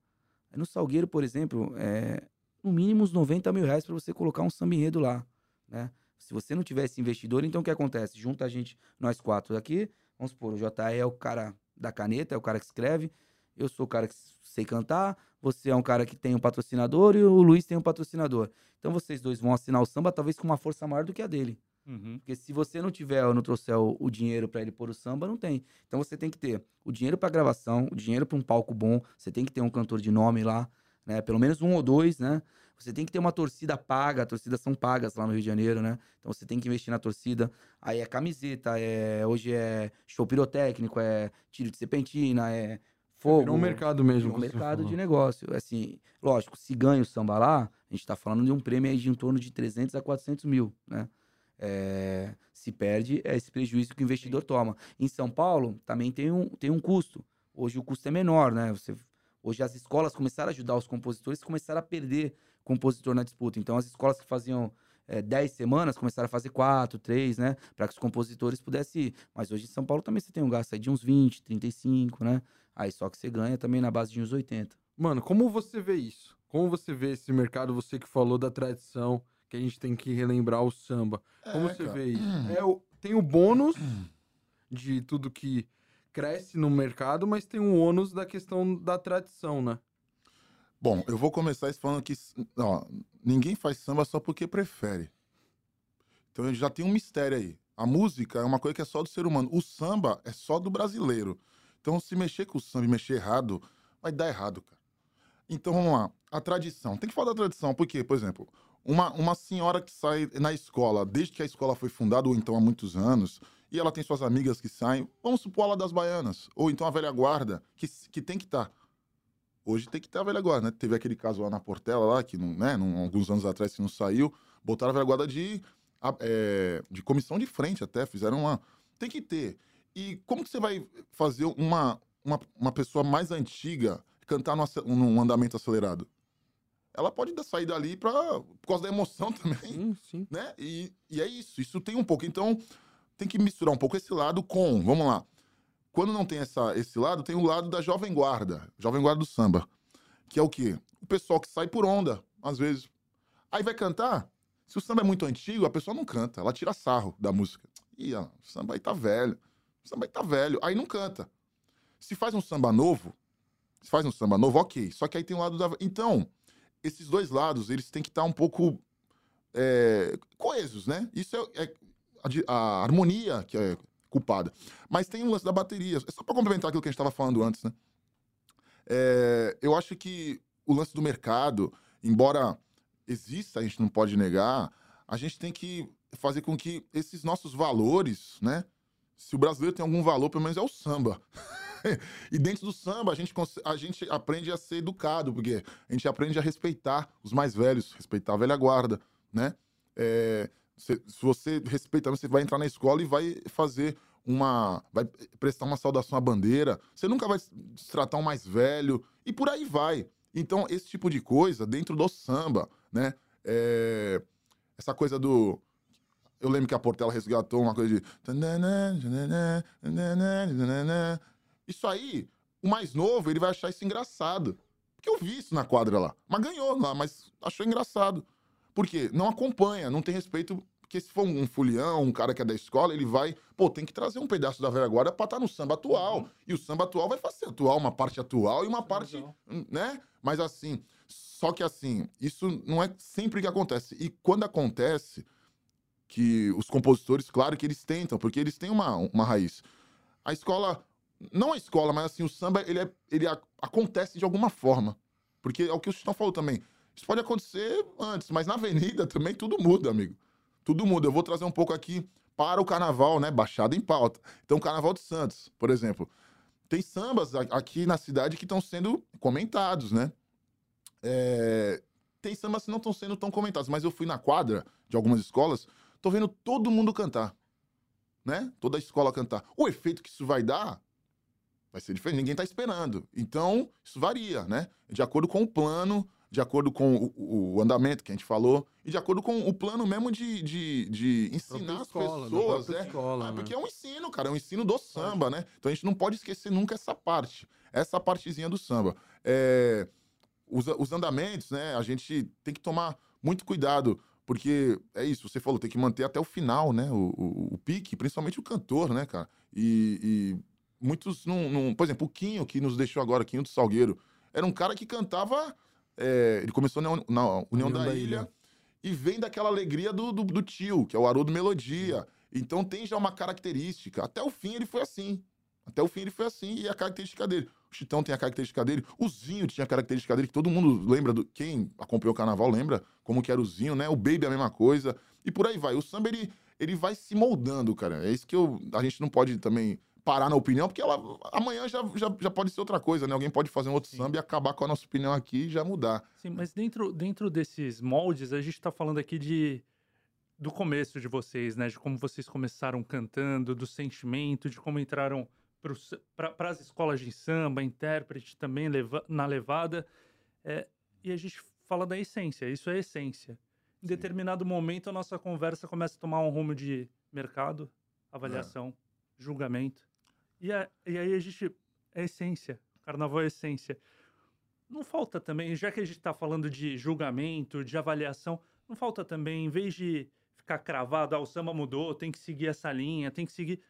no Salgueiro, por exemplo, é no mínimo uns 90 mil reais para você colocar um samba enredo lá, né? Se você não tivesse investidor, então o que acontece? Junta a gente, nós quatro aqui, vamos supor, o JR é o cara da caneta, é o cara que escreve, eu sou o cara que sei cantar, você é um cara que tem um patrocinador e o Luiz tem um patrocinador. Então vocês dois vão assinar o samba, talvez com uma força maior do que a dele. Uhum. Porque se você não tiver ou não trouxer o, o dinheiro para ele pôr o samba, não tem. Então você tem que ter o dinheiro para gravação, o dinheiro para um palco bom, você tem que ter um cantor de nome lá, né? Pelo menos um ou dois, né? Você tem que ter uma torcida paga, as torcidas são pagas lá no Rio de Janeiro, né? Então você tem que investir na torcida. Aí é camiseta, é hoje é show pirotécnico, é tiro de serpentina, é fogo. Virou um mercado mesmo. um mercado de negócio. Assim, lógico, se ganha o samba lá, a gente tá falando de um prêmio aí de em torno de 300 a 400 mil, né? É, se perde é esse prejuízo que o investidor toma. Em São Paulo também tem um, tem um custo. Hoje o custo é menor, né? Você, hoje as escolas começaram a ajudar os compositores, começaram a perder compositor na disputa. Então as escolas que faziam é, 10 semanas começaram a fazer 4, 3, né? Para que os compositores pudessem ir. Mas hoje em São Paulo também você tem um gasto aí de uns 20, 35, né? Aí só que você ganha também na base de uns 80. Mano, como você vê isso? Como você vê esse mercado? Você que falou da tradição, que a gente tem que relembrar o samba. É, como você cara. vê isso? Hum. É, o, tem o bônus de tudo que cresce no mercado, mas tem o ônus da questão da tradição, né? Bom, eu vou começar falando que ó, ninguém faz samba só porque prefere. Então já tem um mistério aí. A música é uma coisa que é só do ser humano. O samba é só do brasileiro. Então, se mexer com o samba e mexer errado, vai dar errado, cara. Então, vamos lá. A tradição. Tem que falar da tradição, porque, por exemplo, uma, uma senhora que sai na escola, desde que a escola foi fundada, ou então há muitos anos, e ela tem suas amigas que saem, vamos supor a das baianas, ou então a velha guarda, que, que tem que estar. Tá. Hoje tem que tá a velha guarda, né? Teve aquele caso lá na Portela, lá, que não, né, não, alguns anos atrás que não saiu, botaram a velha guarda de, é, de comissão de frente até, fizeram uma. Tem que ter. E como que você vai fazer uma, uma, uma pessoa mais antiga cantar num, num andamento acelerado? Ela pode sair dali pra, por causa da emoção também. Sim, sim. Né? E, e é isso. Isso tem um pouco. Então, tem que misturar um pouco esse lado com. Vamos lá. Quando não tem essa, esse lado, tem o lado da jovem guarda, jovem guarda do samba. Que é o quê? O pessoal que sai por onda, às vezes. Aí vai cantar. Se o samba é muito antigo, a pessoa não canta, ela tira sarro da música. Ih, ó, o samba aí tá velho. O samba tá velho. Aí não canta. Se faz um samba novo, se faz um samba novo, ok. Só que aí tem o um lado da. Então, esses dois lados, eles têm que estar um pouco é, coesos, né? Isso é, é a, a, harmonia que é culpada. Mas tem o lance da bateria. É só para complementar aquilo que a gente estava falando antes, né? É, eu acho que o lance do mercado, embora exista, a gente não pode negar, a gente tem que fazer com que esses nossos valores, né? se o brasileiro tem algum valor, pelo menos é o samba. e dentro do samba, a gente, a gente aprende a ser educado, porque a gente aprende a respeitar os mais velhos, respeitar a velha guarda, né? É, se, se, você respeitar, você vai entrar na escola e vai fazer uma. vai prestar uma saudação à bandeira. Você nunca vai tratar um mais velho. E por aí vai. Então, esse tipo de coisa, dentro do samba, né? É... Essa coisa do. Eu lembro que a Portela resgatou uma coisa de. Isso aí, o mais novo, ele vai achar isso engraçado. Porque eu vi isso na quadra lá. Mas ganhou lá, mas achou engraçado. Por quê? Não acompanha, não tem respeito. Porque se for um fulião, um cara que é da escola, ele vai. Pô, tem que trazer um pedaço da velha guarda pra estar tá no samba atual. Uhum. E o samba atual vai fazer atual, uma parte atual e uma parte. né? Mas assim. Só que assim, isso não é sempre que acontece. E quando acontece, que os compositores, claro que eles tentam, porque eles têm uma, uma raiz. A escola não a escola, mas assim, o samba, ele, é, ele a, acontece de alguma forma. Porque é o que o Chitão falou também. Isso pode acontecer antes, mas na avenida também tudo muda, amigo. Tudo muda. Eu vou trazer um pouco aqui para o carnaval, né? Baixada em pauta. Então, o Carnaval de Santos, por exemplo. Tem sambas aqui na cidade que estão sendo comentados, né? É... Tem sambas que não estão sendo tão comentados, mas eu fui na quadra de algumas escolas, tô vendo todo mundo cantar. Né? Toda a escola cantar. O efeito que isso vai dar vai ser diferente. Ninguém está esperando. Então, isso varia, né? De acordo com o plano, de acordo com o, o, andamento que a gente falou, e de acordo com o plano mesmo de, de, de ensinar as pessoas. É. Escola, ah, né? Porque é um ensino, cara, é um ensino do samba, né? Então a gente não pode esquecer nunca essa parte, essa partezinha do samba. É, os, os andamentos, né? A gente tem que tomar muito cuidado. Porque é isso, você falou, tem que manter até o final, né? O, o, o pique, principalmente o cantor, né, cara? E, e muitos não, não, Por exemplo, o Quinho, que nos deixou agora, Quinho do Salgueiro, era um cara que cantava. É, ele começou na, na União, União da, da Ilha, Ilha, e vem daquela alegria do, do, do, tio, que é o Haroldo Melodia. Então tem já uma característica. Até o fim ele foi assim. Até o fim ele foi assim e a característica dele. O Chitão tem a característica dele, o Zinho tinha a característica dele, que todo mundo lembra, do, quem acompanhou o carnaval lembra como que era o Zinho, né? O Baby é a mesma coisa. E por aí vai. O samba, ele, ele vai se moldando, cara. É isso que eu, a gente não pode também parar na opinião, porque ela amanhã já, já, já pode ser outra coisa, né? Alguém pode fazer um outro Sim. samba e acabar com a nossa opinião aqui e já mudar. Sim, mas dentro, dentro desses moldes, a gente está falando aqui de do começo de vocês, né? De como vocês começaram cantando, do sentimento, de como entraram para as escolas de samba, intérprete também leva, na levada. É, e a gente fala da essência, isso é essência. Em Sim. determinado momento, a nossa conversa começa a tomar um rumo de mercado, avaliação, é. julgamento. E, a, e aí a gente. É essência. Carnaval é essência. Não falta também, já que a gente está falando de julgamento, de avaliação, não falta também, em vez de ficar cravado, ah, o samba mudou, tem que seguir essa linha, tem que seguir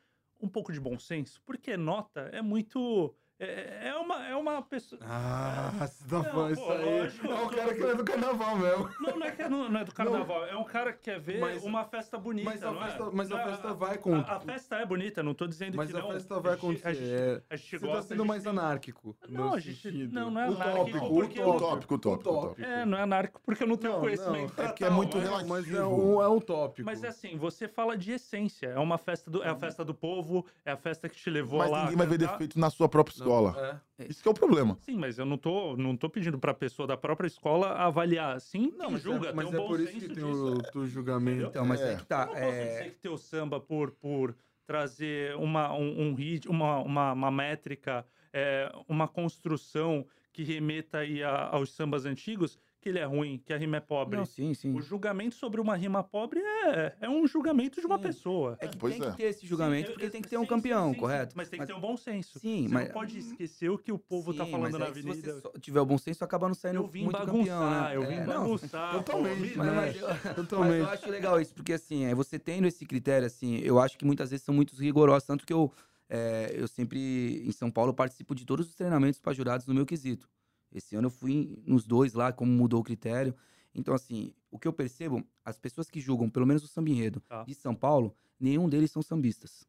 um pouco de bom senso, porque nota é muito é, é, uma, uma pessoa. Ah, se não, não for isso aí. Lógico, é um cara que é do carnaval mesmo. Não, não é, que, não, não é do carnaval. Não. É um cara que quer ver mas, uma festa bonita. Mas a, é? festa, mas a festa vai com. A, a, festa é bonita, não tô dizendo mas que não. Mas a festa vai acontecer. A gente, é. a gente Você tá sendo mais tem... anárquico. Não, a gente. Sentido. Não, não é anárquico. O tópico, o tópico, o tópico. É, não é anárquico porque eu não tenho conhecimento. É que é muito relativo. Mas é um, é um tópico. Mas é assim, você fala de essência. É uma festa do. É a festa do povo, é a festa que te levou lá. Mas ninguém vai ver defeito na sua própria escola. Isso que é o problema. Sim, mas eu não tô, não tô pedindo pra pessoa da própria escola avaliar. Sim, não, mas julga, é, mas tem um é por isso que tem o, o julgamento. Então, mas é. é que tá. Eu não posso é... dizer que teu samba por, por trazer uma, um, um hit, uma, uma, uma métrica, é, uma construção que remeta aí a, aos sambas antigos, que ele é ruim, que a rima é pobre. Não, sim, sim. O julgamento sobre uma rima pobre é, é um julgamento de uma sim. pessoa. É que pois tem é. que ter esse julgamento, sim, porque tem que ter um campeão, sim, correto? Mas tem que ter um bom senso. Sim, Você mas... não pode esquecer o que o povo tá falando na avenida. Se você tiver o bom senso, acaba não saindo eu vim muito bagunçar, campeão, né? Eu vim é, bagunçar. Não, totalmente, pô, mas, eu, totalmente. Mas eu acho legal isso, porque assim, é, você tendo esse critério, assim, eu acho que muitas vezes são muito rigorosos, tanto que eu, é, eu sempre, em São Paulo, participo de todos os treinamentos para jurados no meu quesito. Esse ano eu fui nos dois lá, como mudou o critério. Então, assim, o que eu percebo, as pessoas que julgam, pelo menos o samba enredo ah. de São Paulo, nenhum deles são sambistas.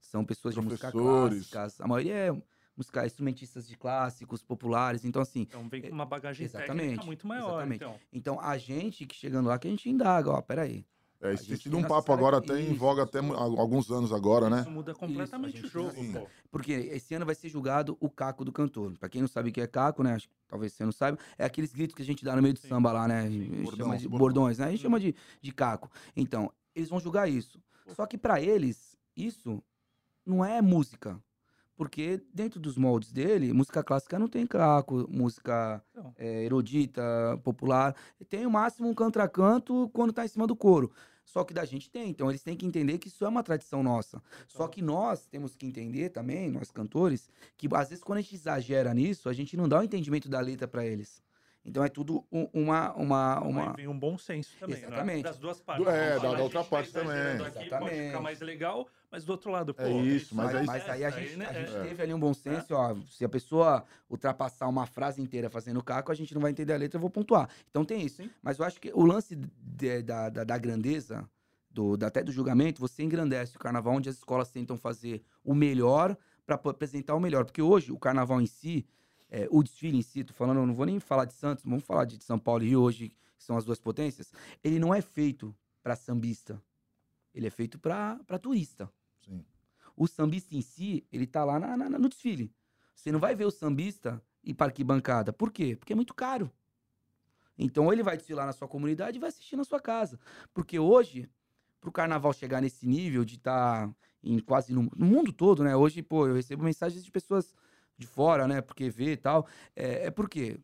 São pessoas de música clássicas. A maioria é música, instrumentistas de clássicos, populares. Então, assim. Então vem com uma bagagem exatamente, muito maior. Exatamente. Então. então, a gente que chegando lá, que a gente indaga, ó, peraí. É, isso tem sido um papo agora até em voga até alguns anos agora, né? Isso muda completamente isso, o jogo, sim. Porque esse ano vai ser julgado o caco do cantor. Pra quem não sabe o que é caco, né? Acho que talvez você não saiba. É aqueles gritos que a gente dá no meio do sim. samba lá, né? Bordão, chama de bordões, né? A gente chama de, de caco. Então, eles vão julgar isso. Só que para eles, isso não é música. Porque dentro dos moldes dele, música clássica não tem craco, música é, erudita, popular. Tem o máximo um canto quando tá em cima do coro. Só que da gente tem. Então eles têm que entender que isso é uma tradição nossa. Só que nós temos que entender também, nós cantores, que às vezes quando a gente exagera nisso, a gente não dá o entendimento da letra para eles. Então é tudo uma. uma, uma... Aí vem um bom senso também. Né? Exatamente. Né? Das duas partes. É, da, da outra parte também. Aqui, Exatamente. Pode ficar mais legal, mas do outro lado, pô. É isso, mas, mas, mas aí a gente, né? a gente é. teve ali um bom senso, é. ó. Se a pessoa ultrapassar uma frase inteira fazendo caco, a gente não vai entender a letra, eu vou pontuar. Então tem isso. Sim. Mas eu acho que o lance de, da, da, da grandeza. Do, até do julgamento, você engrandece o carnaval onde as escolas tentam fazer o melhor para apresentar o melhor. Porque hoje o carnaval em si, é, o desfile em si, tô falando, não vou nem falar de Santos, vamos falar de São Paulo e Rio hoje, que são as duas potências, ele não é feito para sambista. Ele é feito para turista. O sambista em si, ele tá lá na, na, no desfile. Você não vai ver o sambista ir para arquibancada. Por quê? Porque é muito caro. Então, ele vai desfilar na sua comunidade e vai assistir na sua casa. Porque hoje, para o carnaval chegar nesse nível de estar tá em quase no, no, mundo todo, né? Hoje, pô, eu recebo mensagens de pessoas de fora, né? Porque vê e tal. É, é por quê?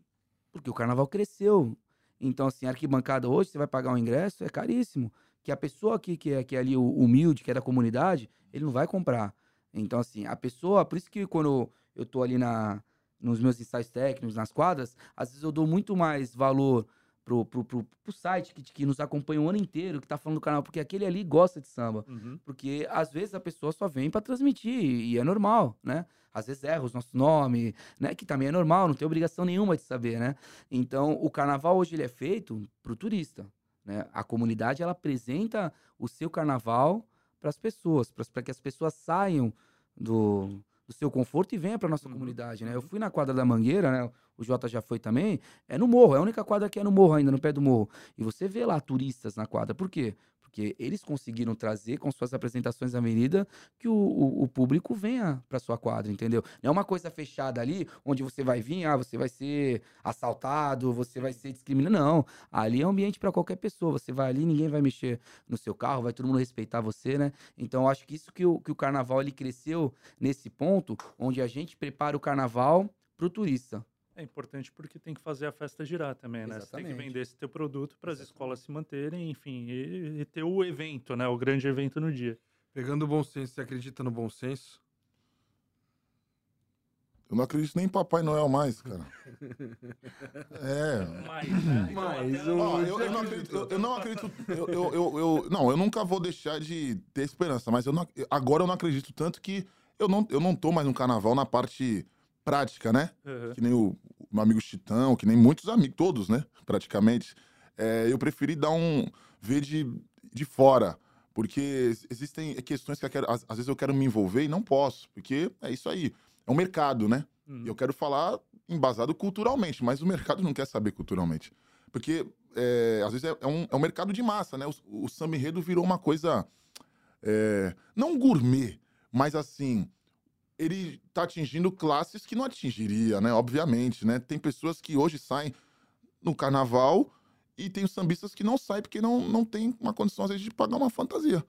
Porque o carnaval cresceu. Então, assim, arquibancada hoje, você vai pagar um ingresso, é caríssimo. Que a pessoa aqui, que é, que é ali humilde, que é da comunidade, ele não vai comprar. Então, assim, a pessoa. Por isso que quando eu tô ali na, nos meus ensaios técnicos, nas quadras, às vezes eu dou muito mais valor pro, pro, pro, pro site que, que nos acompanha o ano inteiro, que tá falando do canal, porque aquele ali gosta de samba. Uhum. Porque às vezes a pessoa só vem para transmitir, e é normal, né? Às vezes erra os nossos nomes, né? Que também é normal, não tem obrigação nenhuma de saber, né? Então, o carnaval hoje ele é feito pro turista, né? A comunidade, ela apresenta o seu carnaval para as pessoas, para que as pessoas saiam do, do seu conforto e venha para nossa uhum. comunidade, né? Eu uhum. fui na quadra da Mangueira, né? o Jota já foi também, é no morro, é a única quadra que é no morro ainda, no pé do morro. E você vê lá turistas na quadra. Por quê? Porque eles conseguiram trazer com suas apresentações à medida que o, o, o público venha para sua quadra, entendeu? Não é uma coisa fechada ali, onde você vai vir, ah, você vai ser assaltado, você vai ser discriminado. Não. Ali é um ambiente para qualquer pessoa. Você vai ali, ninguém vai mexer no seu carro, vai todo mundo respeitar você, né? Então, acho que isso que o, que o carnaval ele cresceu nesse ponto, onde a gente prepara o carnaval para o turista. É importante porque tem que fazer a festa girar também, né? Exatamente. Você tem que vender esse teu produto para as escolas se manterem, enfim, e, e, ter o evento, né? O grande evento no dia. Pegando o bom senso, você acredita no bom senso? Eu não acredito nem em Papai Noel mais, cara. é. Mais, né? Mais. eu, eu, não acredito. Eu, eu não acredito. Eu, eu, eu, não, eu nunca vou deixar de ter esperança, mas eu não, agora eu não acredito tanto que eu não, eu não tô mais no carnaval na parte prática, né? Uhum. Que nem o, o meu amigo Chitão, que nem muitos amigos, todos, né? Praticamente. É, eu preferi dar um. ver de, de fora. Porque existem questões que quero, às, às, vezes eu quero me envolver e não posso. Porque é isso aí. É um mercado, né? Uhum. Eu quero falar embasado culturalmente, mas o mercado não quer saber culturalmente. Porque é, às vezes é, é, um, é um mercado de massa, né? O, o samba enredo virou uma coisa. É, não gourmet, mas assim ele está atingindo classes que não atingiria, né? Obviamente, né? Tem pessoas que hoje saem no carnaval e tem os sambistas que não saem porque não, não tem uma condição, às vezes, de pagar uma fantasia,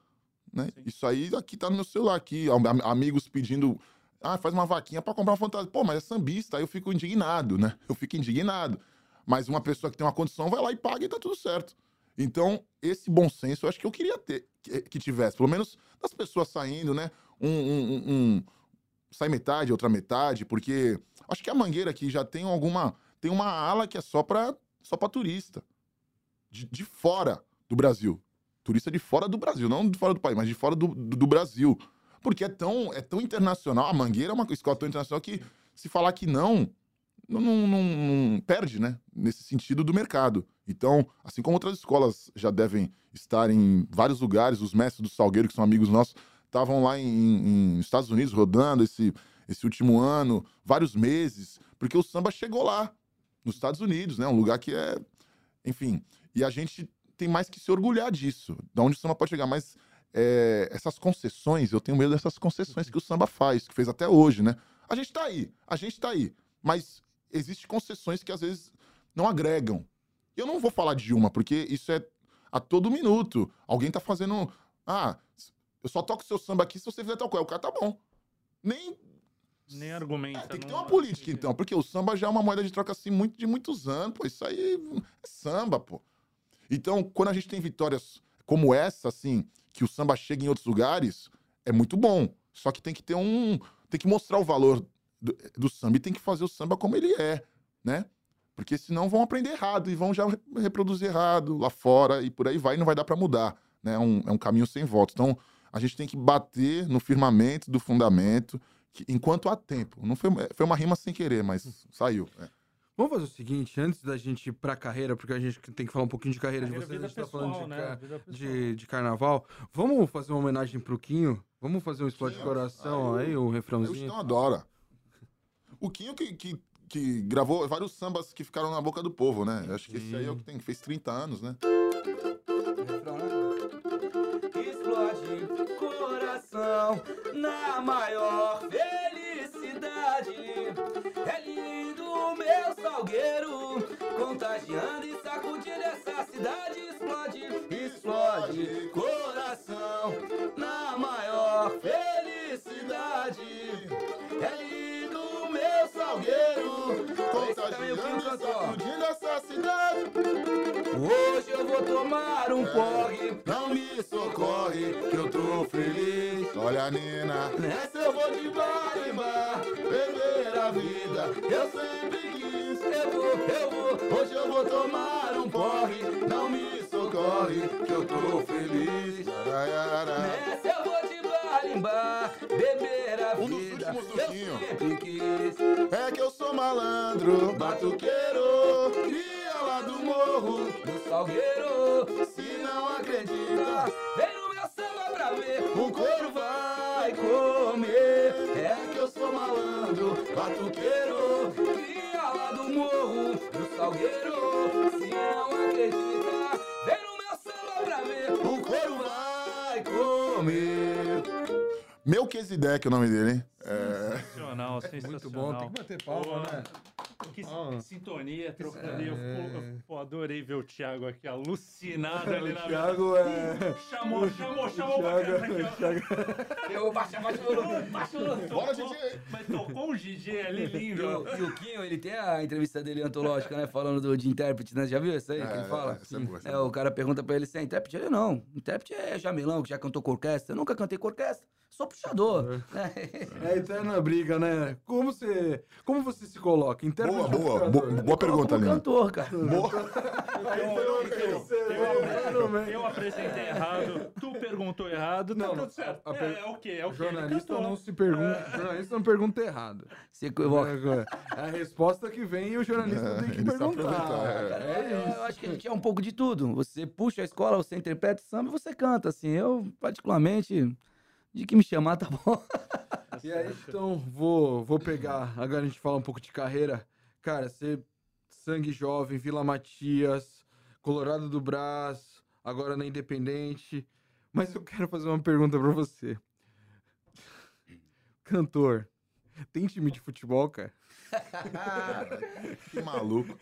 né? Isso aí aqui tá no meu celular, aqui, amigos pedindo, ah, faz uma vaquinha para comprar uma fantasia. Pô, mas é sambista, aí eu fico indignado, né? Eu fico indignado. Mas uma pessoa que tem uma condição vai lá e paga e tá tudo certo. Então, esse bom senso eu acho que eu queria ter, que, que tivesse, pelo menos das pessoas saindo, né? um, um, um sai metade, outra metade, porque acho que a Mangueira aqui já tem alguma. Tem uma ala que é só para só pra turista. De, de fora do Brasil. Turista de fora do Brasil, não de fora do país, mas de fora do, do, do Brasil. Porque é tão, é tão internacional. A Mangueira é uma escola tão internacional que se falar que não, não, não, não, perde, né? Nesse sentido do mercado. Então, assim como outras escolas já devem estar em vários lugares, os mestres do Salgueiro, que são amigos nossos, estavam lá em, em, Estados Unidos rodando esse, esse último ano, vários meses, porque o samba chegou lá, nos Estados Unidos, né? Um lugar que é. Enfim. E a gente tem mais que se orgulhar disso, de onde o samba pode chegar. Mas é, essas concessões, eu tenho medo dessas concessões que o samba faz, que fez até hoje, né? A gente tá aí, a gente tá aí. Mas existem concessões que às vezes não agregam. Eu não vou falar de uma, porque isso é a todo minuto. Alguém tá fazendo. Ah, eu só toco seu samba aqui se você fizer tal coisa. O cara tá bom. Nem. Nem argumenta. É, tem que ter uma política, então, porque o samba já é uma moeda de troca assim muito, de muitos anos, pô. Isso aí é samba, pô. Então, quando a gente tem vitórias como essa, assim, que o samba chega em outros lugares, é muito bom. Só que tem que ter um. Tem que mostrar o valor do, do samba e tem que fazer o samba como ele é, né? Porque senão vão aprender errado e vão já reproduzir errado lá fora e por aí vai e não vai dar para mudar. Né? É, um, é um caminho sem volta. Então, a gente tem que bater no firmamento do fundamento que, enquanto há tempo. Não foi, foi uma rima sem querer, mas saiu. É. Vamos fazer o seguinte, antes da gente ir pra carreira, porque a gente tem que falar um pouquinho de carreira, carreira de vocês, a gente tá pessoal, falando de, né? de, de, carnaval. Vamos fazer uma homenagem pro Quinho? Vamos fazer um explode de coração aí, aí, o refrãozinho? Eu adora. O Quinho que, que, que, gravou vários sambas que ficaram na boca do povo, né? Acho que esse aí é o que tem, fez 30 anos, né? Coração na maior felicidade. É lindo meu salgueiro, contagiando e sacudindo essa cidade. Explode, explode coração na maior felicidade. É lindo meu salgueiro, contagiando e sacudindo essa cidade. Hoje eu vou tomar um porre, não me socorre, que eu tô feliz. Olha, Nina, nessa eu vou de bar em bar, beber a vida, eu sempre quis. Eu vou, eu vou, hoje eu vou tomar um porre, não me socorre, que eu tô feliz. Nessa eu vou de bar em bar, beber a um vida, eu sempre quis. É que eu sou malandro, batuqueiro, morro, do salgueiro. Se não acredita, vem no meu samba pra ver, o couro vai comer. É que eu sou malandro, batuqueiro, cria lá do morro, do salgueiro. Se não acredita, vem no meu samba pra ver, o couro vai comer. Melquisedeque é o nome dele, hein? É... Sensacional, sensacional. Muito bom, tem que bater palma, Pô, né? Que ah. sintonia, trocando. É... Eu, eu, eu, adorei ver o Thiago aqui alucinado ali na Thiago é. Chamou, chamou, chamou Thiago, o Thiago... Eu baixo, baixo o volume, baixo o volume. Bora, Gigi! Mas tocou um Gigi ali lindo. E o, e o Quinho, ele tem a entrevista dele antológica, né? Falando do, de intérprete, né? Já viu isso aí é, que ele fala? É, é, boa, é, o cara pergunta pra ele se é intérprete. Ele não. Intérprete é Jamilão, que já cantou com orquestra. Eu nunca cantei com orquestra. Sou puxador. É, é a eterna briga, né? Como você, como você se coloca? Intérprete boa, boa, boa, boa pergunta, Lino. cantor, cara. Boa. Eu, eu apresentei errado, tu perguntou errado, tá não, tudo certo. A, a, é, é o quê? É o quê? Jornalista não se pergunta, é. jornalista não pergunta errado. Se equivoca. É, a resposta que vem e o jornalista é, tem que perguntar. É, é eu acho que a gente é um pouco de tudo. Você puxa a escola, você interpreta o samba e você canta, assim. Eu, particularmente, de que me chamar, tá bom. e aí, então, vou, vou pegar. Agora a gente fala um pouco de carreira. Cara, você, sangue jovem, Vila Matias, Colorado do Brás, agora na Independente. Mas eu quero fazer uma pergunta para você. Cantor, tem time de futebol, cara? que maluco.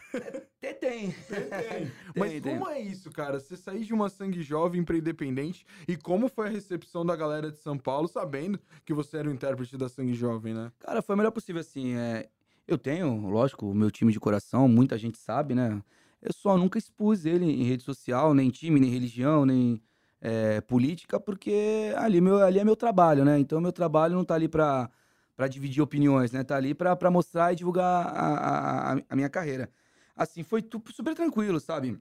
Tem, tem. tem, Mas tem, como é isso, cara? Você sair de uma sangue jovem pra independente e como foi a recepção da galera de São Paulo sabendo que você era o intérprete da sangue jovem, né? Cara, foi o melhor possível, assim. É... Eu tenho, lógico, o meu time de coração, muita gente sabe, né? Eu só nunca expus ele em rede social, nem time, nem religião, nem é, política, porque ali, meu, ali é meu trabalho, né? Então, meu trabalho não tá ali pra para dividir opiniões, né? Tá ali para mostrar e divulgar a, a, a, minha carreira. Assim, foi super tranquilo, sabe?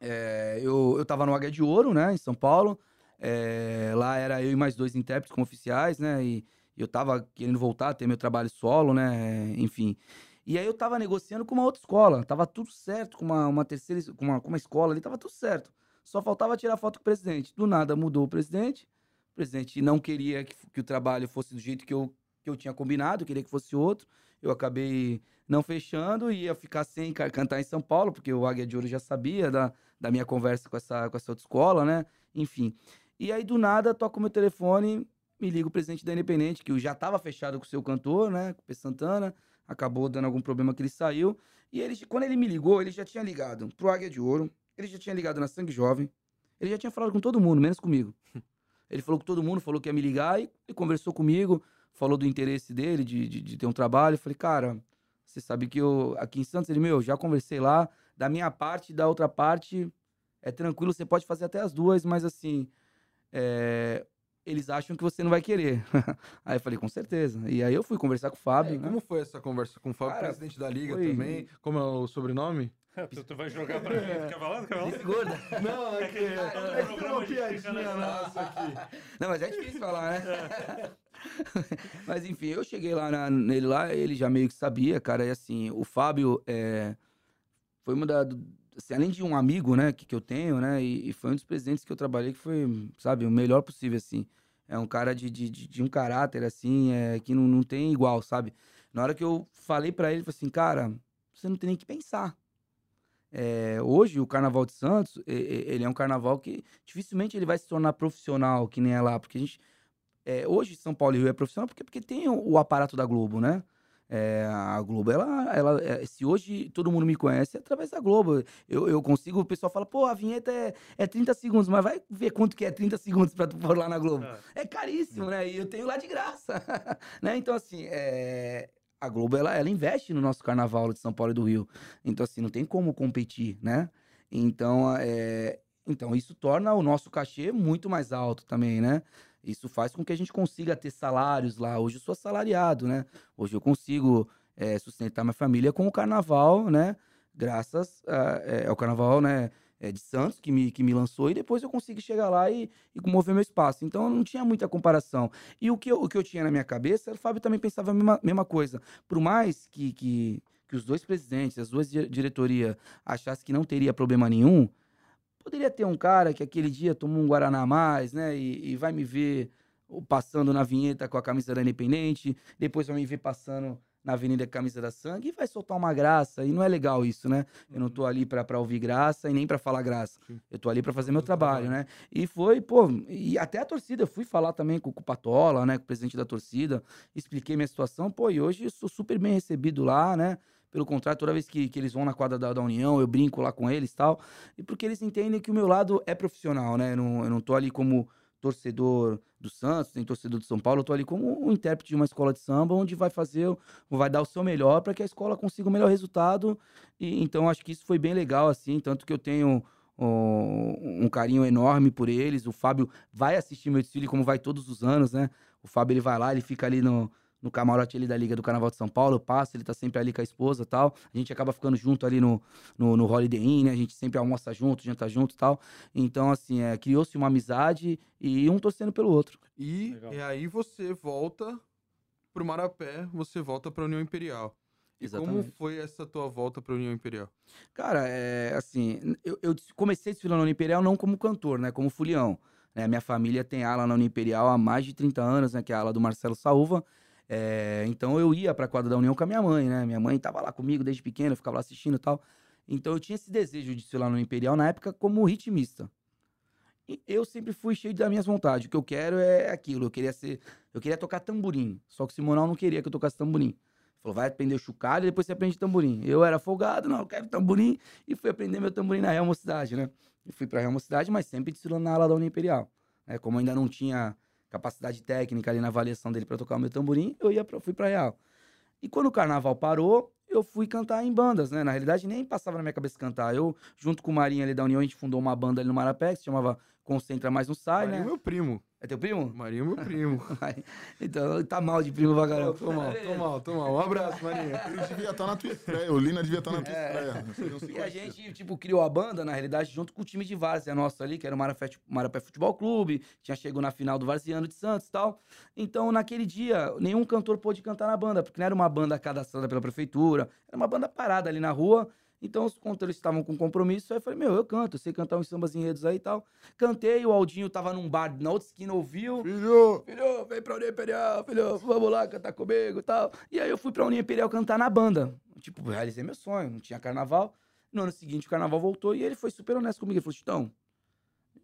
É, eu, eu tava no Águia de Ouro, né, em São Paulo. É, lá era eu e mais dois intérpretes como oficiais, né? E, e eu tava querendo voltar, ter meu trabalho solo, né? Enfim. E aí eu tava negociando com uma outra escola. Tava tudo certo com uma, uma terceira, com uma, com uma escola ali, tava tudo certo. Só faltava tirar foto com o presidente. Do nada mudou o presidente. O presidente não queria que, que o trabalho fosse do jeito que eu, que eu tinha combinado, queria que fosse outro. Eu acabei não fechando e ia ficar sem cantar em São Paulo, porque o Águia de Ouro já sabia da, da minha conversa com essa, com essa outra escola, né? Enfim. E aí, do nada, toca o meu telefone, me liga o presidente da Independente, que já estava fechado com o seu cantor, né? Com o P. Santana. Acabou dando algum problema que ele saiu. E ele, quando ele me ligou, ele já tinha ligado pro Águia de Ouro, ele já tinha ligado na Sangue Jovem, ele já tinha falado com todo mundo, menos comigo. Ele falou com todo mundo, falou que ia me ligar e, e conversou comigo falou do interesse dele de, de, de ter um trabalho. Eu falei, cara, você sabe que eu aqui em Santos, ele, meu, já conversei lá. Da minha parte, da outra parte, é tranquilo, você pode fazer até as duas, mas assim, é, eles acham que você não vai querer. aí eu falei, com certeza. E aí eu fui conversar com o Fábio. É, né? Como foi essa conversa com o Fábio, Cara, presidente da Liga foi... também? Como é o sobrenome? tu, tu vai jogar pra mim, fica falando? Fica falando? Gorda. Não, é que é, é, que uma piadinha nossa aqui. Não, mas é difícil falar, né? mas enfim, eu cheguei lá na, nele lá, ele já meio que sabia, cara, e assim, o Fábio é, foi uma da... Assim, além de um amigo, né, que, que eu tenho, né, e, e, foi um dos presidentes que eu trabalhei que foi, sabe, o melhor possível, assim. É um cara de, de, de, de um caráter, assim, é, que não, não tem igual, sabe? Na hora que eu falei para ele, ele falou assim, cara, você não tem nem que pensar. É, hoje, o Carnaval de Santos, ele é um carnaval que dificilmente ele vai se tornar profissional, que nem é lá, porque a gente... É, hoje, São Paulo e Rio é profissional porque, porque tem o, o aparato da Globo, né? É, a Globo, ela, ela é, se hoje todo mundo me conhece, é através da Globo. Eu, eu consigo, o pessoal fala, pô, a vinheta é, é 30 segundos, mas vai ver quanto que é 30 segundos pra tu pôr lá na Globo. É, é caríssimo, né? E eu tenho lá de graça. né? Então, assim, é, a Globo ela, ela investe no nosso carnaval de São Paulo e do Rio. Então, assim, não tem como competir, né? Então, é, então isso torna o nosso cachê muito mais alto também, né? Isso faz com que a gente consiga ter salários lá. Hoje eu sou assalariado, né? Hoje eu consigo é, sustentar minha família com o carnaval, né? Graças é, ao carnaval, né? é, de Santos, que me, que me lançou, e depois eu consegui chegar lá e, e mover meu espaço. Então não tinha muita comparação. E o que eu, o que eu tinha na minha cabeça, o Fábio também pensava a mesma, mesma coisa. Por mais que, que, que os dois presidentes, as duas diretorias achassem que não teria problema nenhum, poderia ter um cara que aquele dia tomou um Guaraná a mais, né, e, e vai me ver passando na vinheta com a camisa da Independente, depois vai me ver passando na Avenida Camisa da Sangue e vai soltar uma graça. E não é legal isso, né? Eu não tô uhum. ali pra, pra ouvir graça e nem pra falar graça. Eu tô ali pra fazer meu trabalho, né? E foi, pô, e até a torcida, eu fui falar também com, com o Patola, né? Com o presidente da torcida, expliquei minha situação, pô, e hoje eu sou super bem recebido lá, né? Pelo contrário, toda vez que, que eles vão na quadra da, da União, eu brinco lá com eles e tal. E porque eles entendem que o meu lado é profissional, né? Eu não, eu não tô ali como torcedor do Santos, tem torcedor do São Paulo, eu tô ali como um intérprete de uma escola de samba, onde vai fazer, vai dar o seu melhor para que a escola consiga o melhor resultado. E então acho que isso foi bem legal assim, tanto que eu tenho um, um carinho enorme por eles. O Fábio vai assistir meu desfile como vai todos os anos, né? O Fábio ele vai lá, ele fica ali no no camarote ali da Liga do Carnaval de São Paulo, eu passo, ele tá sempre ali com a esposa e tal. A gente acaba ficando junto ali no, no, no Holiday Inn, né? A gente sempre almoça junto, janta junto e tal. Então, assim, é, criou-se uma amizade e um torcendo pelo outro. E, e aí você volta pro Marapé, você volta pra União Imperial. E Exatamente. como foi essa tua volta para a União Imperial? Cara, é assim, eu, eu comecei desfilando na União Imperial não como cantor, né, como fulião. Né? Minha família tem ala na União Imperial há mais de 30 anos, né, que é a ala do Marcelo Saúva. É, então eu ia pra quadra da União com a minha mãe, né? Minha mãe tava lá comigo desde pequena, eu ficava lá assistindo e tal. Então eu tinha esse desejo de desfilar no Imperial na época como ritmista. E eu sempre fui cheio das minhas vontades. O que eu quero é aquilo. Eu queria ser. Eu queria tocar tamborim. Só que o Simonal não queria que eu tocasse tamborim. Falou, vai aprender o chocalho e depois você aprende tamborim. Eu era folgado, não, eu quero tamborim. E fui aprender meu tamborim na Real Mocidade, né? E fui pra Real Mocidade, mas sempre desfilando na ala da União Imperial. É, como ainda não tinha capacidade técnica ali na avaliação dele para tocar o meu tamborim, eu ia pra, fui para Real. E quando o carnaval parou, eu fui cantar em bandas, né? Na realidade, nem passava na minha cabeça cantar. Eu, junto com o Marinho ali da União, a gente fundou uma banda ali no Marapé, que se chamava Concentra Mais No Sai, Marinho né? é meu primo. É teu primo? Marinho é meu primo. então, tá mal de primo pra caramba. Tô mal, tô mal, tô mal. Um abraço, Marinho. Ele devia estar tá na tua estreia, o Lina devia estar tá na tua é. estreia. E a gente, tipo, criou a banda, na realidade, junto com o time de Várzea nosso ali, que era o Marapé, Marapé Futebol Clube, tinha chegado na final do Varziano de Santos e tal. Então, naquele dia, nenhum cantor pôde cantar na banda, porque não era uma banda cadastrada pela prefeitura, era uma banda parada ali na rua. Então os cantores estavam com compromisso, aí eu falei, meu, eu canto, eu sei cantar uns sambas enredos aí e tal. Cantei, o Aldinho tava num bar na outra esquina, ouviu. Filho! Filho, vem pra União Imperial, filho, vamos lá cantar comigo e tal. E aí eu fui pra União Imperial cantar na banda. Tipo, realizei meu sonho, não tinha carnaval. No ano seguinte o carnaval voltou e ele foi super honesto comigo. Ele falou, Chitão,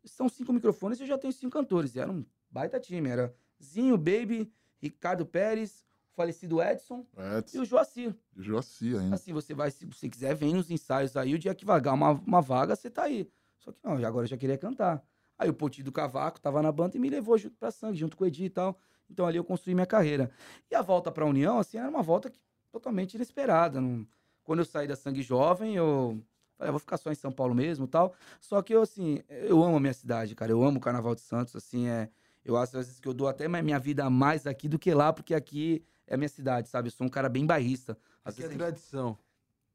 são cinco microfones e eu já tenho cinco cantores. E era um baita time, era Zinho, Baby, Ricardo Pérez, falecido Edson, Edson. e o Joacir. O Joacir ainda. Assim, você vai, se você quiser, vem nos ensaios aí, o dia que vagar uma, uma vaga, você tá aí. Só que não, agora eu já queria cantar. Aí o Poti do Cavaco tava na banda e me levou junto pra Sangue, junto com o Edi e tal. Então ali eu construí minha carreira. E a volta pra União, assim, era uma volta que, totalmente inesperada. Não... Quando eu saí da Sangue Jovem, eu falei, ah, vou ficar só em São Paulo mesmo tal. Só que eu, assim, eu amo a minha cidade, cara. Eu amo o Carnaval de Santos, assim, é... Eu acho, às vezes, que eu dou até minha vida mais aqui do que lá, porque aqui é a minha cidade, sabe? Eu sou um cara bem bairrista. Às aqui é vezes, é tradição.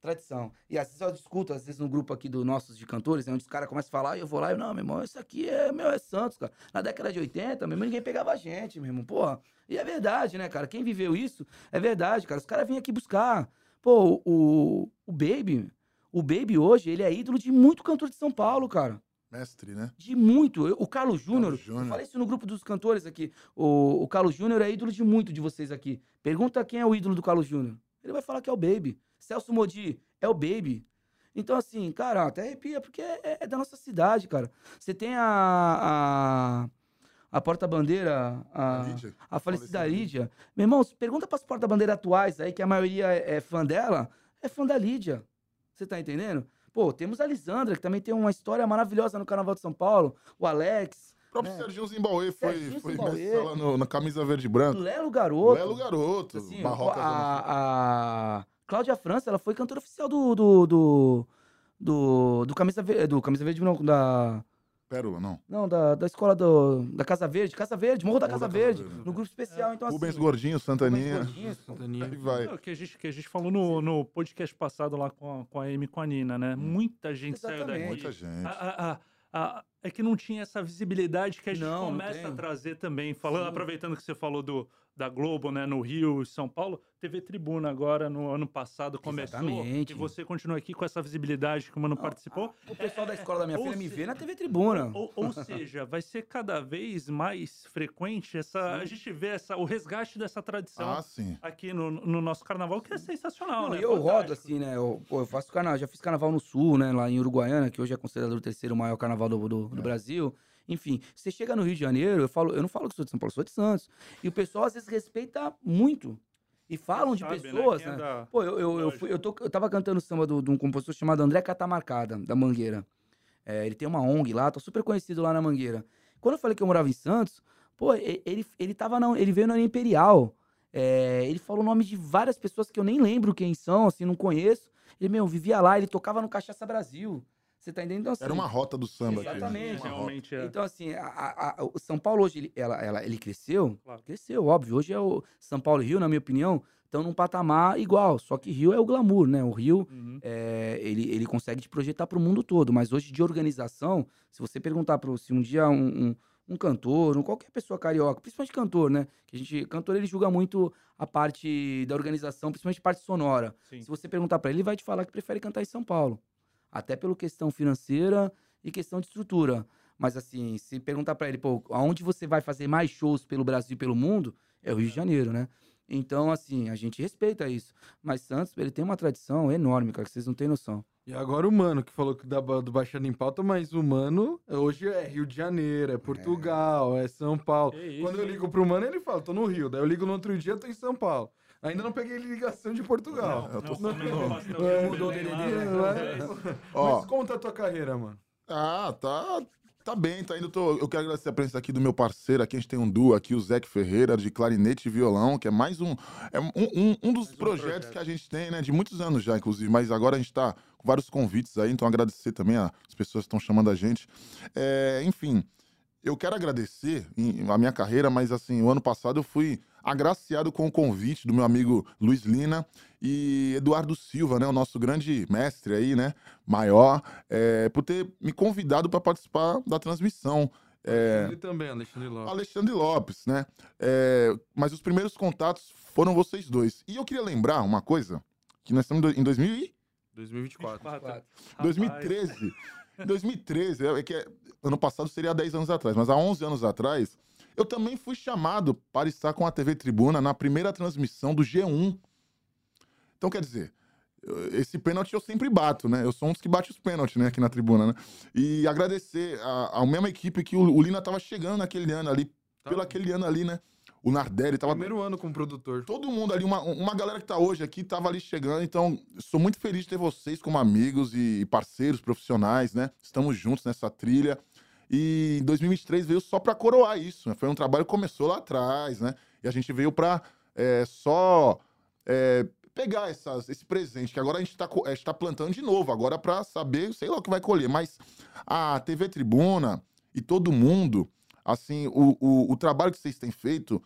Tradição. E às vezes eu discuto, às vezes no grupo aqui do nossos de cantores, né, onde os caras começam a falar, e eu vou lá e, não, meu irmão, isso aqui é, meu, é Santos, cara. Na década de 80, meu irmão, ninguém pegava a gente, meu irmão, porra. E é verdade, né, cara? Quem viveu isso, é verdade, cara. Os caras vêm aqui buscar. Pô, o, o Baby, o Baby hoje, ele é ídolo de muito cantor de São Paulo, cara. Mestre, né? De muito. O Carlos Júnior, eu falei isso no grupo dos cantores aqui. O, o Carlos Júnior é ídolo de muito de vocês aqui. Pergunta quem é o ídolo do Carlos Júnior. Ele vai falar que é o Baby. Celso Modi é o Baby. Então, assim, cara, até arrepia, porque é, é da nossa cidade, cara. Você tem a. a a porta-bandeira, a, a, a falecida Lídia. Meu irmão, pergunta para as porta-bandeira atuais aí, que a maioria é, é, fã dela, é fã da Lídia. Você tá entendendo? Pô, temos a Lisandra, que também tem uma história maravilhosa no Carnaval de São Paulo, o Alex. O próprio né? Serginho Zimbauê foi, Serginho foi Zimbauê. no, na camisa verde e branco. Lelo Garoto. Lelo Garoto. Assim, Barroca a, a Cláudia França, ela foi cantora oficial do. do, do, do, do Camisa Verde. Do Camisa Verde, não, da. Pérola, não. Não, da, da escola do, da Casa Verde. Casa Verde, Morro da, Casa, da Verde, Casa Verde. No grupo especial, é. então assim. Rubens Gordinho, Santaninha. Rubens Gordinho, Santaninha. vai. É, que, a gente, que a gente falou no, no podcast passado lá com a, com a Amy e com a Nina, né? Hum. Muita gente Exatamente. saiu daqui. Muita gente. A, a, a, a, é que não tinha essa visibilidade que a gente não, começa não a trazer também. Falando, Sim. aproveitando que você falou do, da Globo, né, no Rio e São Paulo, TV Tribuna agora no ano passado começou Exatamente. e você continua aqui com essa visibilidade que o Mano participou. O pessoal é, da escola da minha filha me vê na TV Tribuna. Ou, ou, seja, vai ser cada vez mais frequente essa sim. a gente vê essa o resgate dessa tradição ah, aqui no, no, nosso carnaval que é sensacional, Não, né? Eu Fantástico. rodo assim, né? Eu, eu faço carnaval, já fiz carnaval no Sul, né, lá em Uruguaiana, que hoje é considerado o terceiro maior carnaval do, do, do é. Brasil. Enfim, você chega no Rio de Janeiro, eu falo, eu não falo que sou de São Paulo, sou de Santos. E o pessoal às vezes respeita muito. E falam de sabe, né, pessoas, né? né? Pô, eu, eu, eu, fui, eu, tô, eu tava cantando samba de um compositor chamado André Catamarcada, da Mangueira. É, ele tem uma ONG lá, tô super conhecido lá na Mangueira. Quando eu falei que eu morava em Santos, pô, ele, ele, tava na, ele veio na Imperial. É, ele falou o nome de várias pessoas que eu nem lembro quem são, assim, não conheço. Ele, meu, vivia lá, ele tocava no Cachaça Brasil. Você tá entendendo? Então, assim, Era uma rota do samba exatamente. aqui. Exatamente. Realmente é. Então, assim, a, a, a, o São Paulo hoje, ele, ela, ela, ele cresceu? Claro. Cresceu, óbvio. Hoje é o São Paulo e Rio, na minha opinião, estão num patamar igual. Só que Rio é o glamour, né? O Rio, uhum. é, ele, ele consegue te projetar para o mundo todo. Mas hoje, de organização, se você perguntar para se um dia um, um um cantor, um, qualquer pessoa carioca, principalmente cantor, né? Que a gente, cantor, ele julga muito a parte da organização, principalmente parte sonora. Sim. Se você perguntar para ele, ele vai te falar que prefere cantar em São Paulo até pela questão financeira e questão de estrutura. Mas assim, se perguntar para ele, pô, aonde você vai fazer mais shows pelo Brasil e pelo mundo, é o Rio de Janeiro, né? Então, assim, a gente respeita isso. Mas Santos, ele tem uma tradição enorme, cara, que vocês não têm noção. E agora o Mano, que falou que da, do Baixando em Pauta, mas o Mano hoje é Rio de Janeiro, é Portugal, é, é São Paulo. Quando eu ligo pro Mano, ele fala, tô no Rio. Daí eu ligo no outro dia, tô em São Paulo. Ainda não peguei ligação de Portugal. Não, eu tô... não, não, não, mudou dele. Mas como tá a tua carreira, mano? Ah, tá, tá bem, tá indo. Tô, eu quero agradecer a presença aqui do meu parceiro. Aqui a gente tem um duo aqui, o Zeque Ferreira, de clarinete e violão, que é mais um. É um, um, um dos projetos um projeto. que a gente tem, né? De muitos anos já, inclusive, mas agora a gente tá com vários convites aí, então agradecer também as pessoas que estão chamando a gente. É, enfim, eu quero agradecer a minha carreira, mas assim, o ano passado eu fui agraciado com o convite do meu amigo Luiz Lina e Eduardo Silva, né, o nosso grande mestre aí, né, maior, é, por ter me convidado para participar da transmissão. É, Ele também, Alexandre Lopes. Alexandre Lopes, né? É, mas os primeiros contatos foram vocês dois. E eu queria lembrar uma coisa, que nós estamos em 2000 e... 2024. 2024. 2013. 2013, é, é que ano passado seria há 10 anos atrás, mas há 11 anos atrás, eu também fui chamado para estar com a TV Tribuna na primeira transmissão do G1. Então, quer dizer, esse pênalti eu sempre bato, né? Eu sou um dos que bate os pênaltis, né, aqui na tribuna, né? E agradecer a, a mesma equipe que o, o Lina tava chegando naquele ano ali, tá. pelo aquele ano ali, né? O Nardelli tava. Primeiro ano como produtor. Todo mundo ali, uma, uma galera que tá hoje aqui, tava ali chegando. Então, sou muito feliz de ter vocês como amigos e parceiros profissionais, né? Estamos juntos nessa trilha. E em 2023 veio só para coroar isso. Né? Foi um trabalho que começou lá atrás, né? E a gente veio para é, só é, pegar essas, esse presente, que agora a gente está tá plantando de novo, agora para saber, sei lá o que vai colher. Mas a TV Tribuna e todo mundo, assim, o, o, o trabalho que vocês têm feito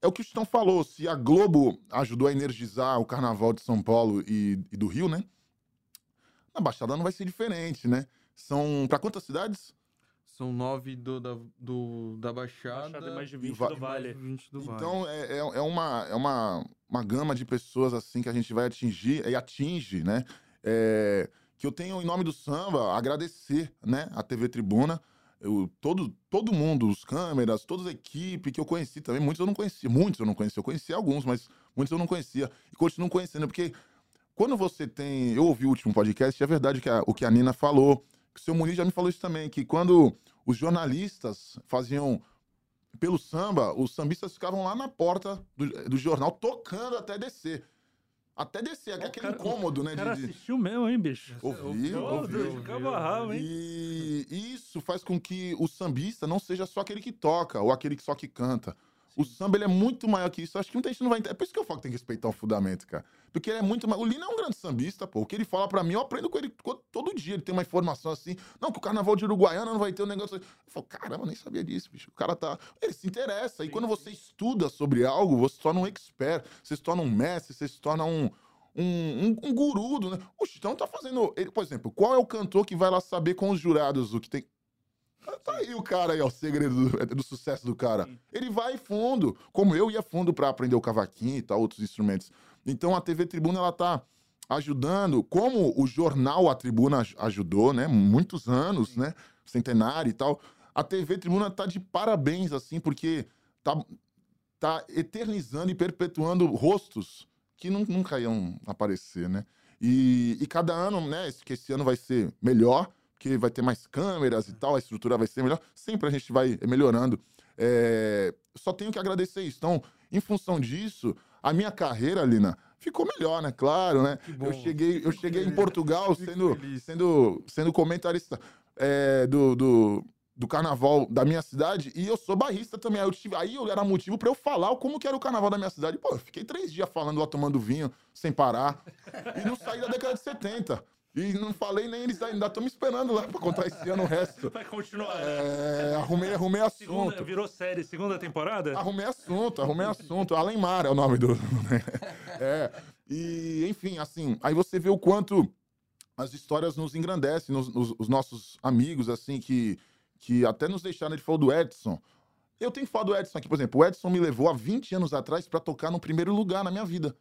é o que o Chitão falou. Se a Globo ajudou a energizar o carnaval de São Paulo e, e do Rio, né? Na Baixada não vai ser diferente, né? São. para quantas cidades? São nove do, da, do, da Baixada. Baixada é mais de 20 do Vale. 20 do então, vale. é, é, é, uma, é uma, uma gama de pessoas assim que a gente vai atingir e atinge, né? É, que eu tenho, em nome do samba, agradecer né, a TV Tribuna. Eu, todo, todo mundo, os câmeras, toda a equipe que eu conheci também, muitos eu não conhecia, muitos eu não conhecia, eu conhecia alguns, mas muitos eu não conhecia e continuo conhecendo, porque quando você tem. Eu ouvi o último podcast, é verdade que a, o que a Nina falou, que o seu Muniz já me falou isso também, que quando os jornalistas faziam pelo samba, os sambistas ficavam lá na porta do, do jornal tocando até descer. Até descer, aquele cara, incômodo, né? O cara de, assistiu mesmo, hein, bicho? Ouvi, ouvi. ouvi, hein? E isso faz com que o sambista não seja só aquele que toca ou aquele que só que canta. O samba ele é muito maior que isso. Acho que muita gente não vai entender. É por isso que eu falo que tem que respeitar o fundamento, cara. Porque ele é muito. O Lino é um grande sambista, pô. O que ele fala pra mim, eu aprendo com ele todo dia. Ele tem uma informação assim. Não, que o carnaval de Uruguaiana não vai ter um negócio. Eu falo, caramba, nem sabia disso, bicho. O cara tá. Ele se interessa. E quando você estuda sobre algo, você se torna um expert. Você se torna um mestre, você se torna um. Um, um, um guru, né? O Chitão tá fazendo. Ele, por exemplo, qual é o cantor que vai lá saber com os jurados o que tem. Tá aí o cara aí, ó, o segredo do, do sucesso do cara. Ele vai fundo, como eu ia fundo para aprender o cavaquinho e tal, outros instrumentos. Então a TV Tribuna, ela tá ajudando, como o jornal A Tribuna ajudou, né? Muitos anos, né? Centenário e tal. A TV Tribuna tá de parabéns, assim, porque tá, tá eternizando e perpetuando rostos que não, nunca iam aparecer, né? E, e cada ano, né? Que esse ano vai ser melhor que vai ter mais câmeras e tal, a estrutura vai ser melhor. Sempre a gente vai melhorando. É... Só tenho que agradecer isso. Então, em função disso, a minha carreira, Lina, ficou melhor, né? Claro, né? Eu cheguei, eu cheguei em Portugal sendo, sendo, sendo comentarista é, do, do, do, carnaval da minha cidade e eu sou barrista também. Aí eu, tive, aí eu era motivo para eu falar como que era o carnaval da minha cidade. Pô, eu fiquei três dias falando lá, tomando vinho, sem parar. E não saí da década de 70. E não falei nem eles ainda estão me esperando lá pra contar esse ano o resto. Vai continuar. É, arrumei, arrumei assunto. Segunda, virou série, segunda temporada? Arrumei assunto, arrumei assunto. Alemar é o nome do. é. E, enfim, assim, aí você vê o quanto as histórias nos engrandecem, nos, nos, os nossos amigos, assim, que, que até nos deixaram. Ele falou do Edson. Eu tenho que falar do Edson aqui, por exemplo. O Edson me levou há 20 anos atrás para tocar no primeiro lugar na minha vida.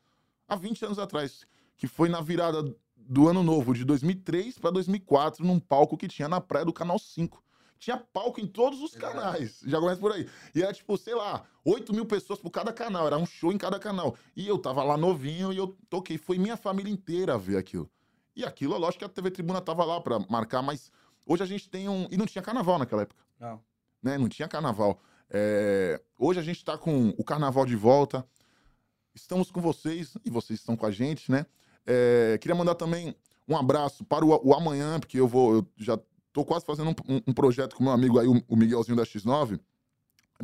Há 20 anos atrás. Que foi na virada do ano novo, de 2003 para 2004, num palco que tinha na praia do Canal 5. Tinha palco em todos os canais. Já começa por aí. E era tipo, sei lá, 8 mil pessoas por cada canal. Era um show em cada canal. E eu tava lá novinho e eu toquei. Foi minha família inteira ver aquilo. E aquilo, é lógico que a TV Tribuna tava lá para marcar, mas hoje a gente tem um. E não tinha carnaval naquela época. Não. Né? Não tinha carnaval. É... Hoje a gente tá com o carnaval de volta. Estamos com vocês e vocês estão com a gente, né? É, queria mandar também um abraço para o, o, amanhã, porque eu vou. Eu já estou quase fazendo um, um, projeto com meu amigo aí, o, o Miguelzinho da X9.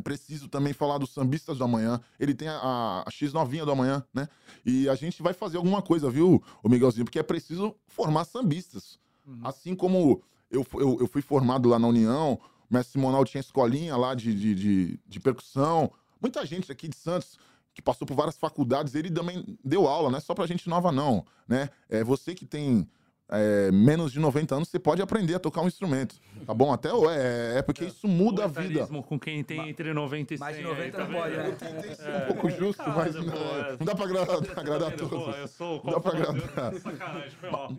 Preciso também falar dos sambistas do amanhã. Ele tem a, a X novinha do amanhã, né? E a gente vai fazer alguma coisa, viu, o Miguelzinho? Porque é preciso formar sambistas. Uhum. Assim como eu, eu, eu, fui formado lá na União, o mestre Simonal tinha escolinha lá de, de, de, de percussão. Muita gente aqui de Santos que passou por várias faculdades, ele também deu aula, não é só pra gente nova, não. Né? É, você que tem é, menos de 90 anos, você pode aprender a tocar um instrumento. Tá bom? Até é, é porque isso muda a vida. com quem tem entre 90 e 100. Mais de 90 não pode, né? Eu tentei ser um pouco justo, mas não, não dá pra agradar, agradar a todos. eu sou não dá pra agradar.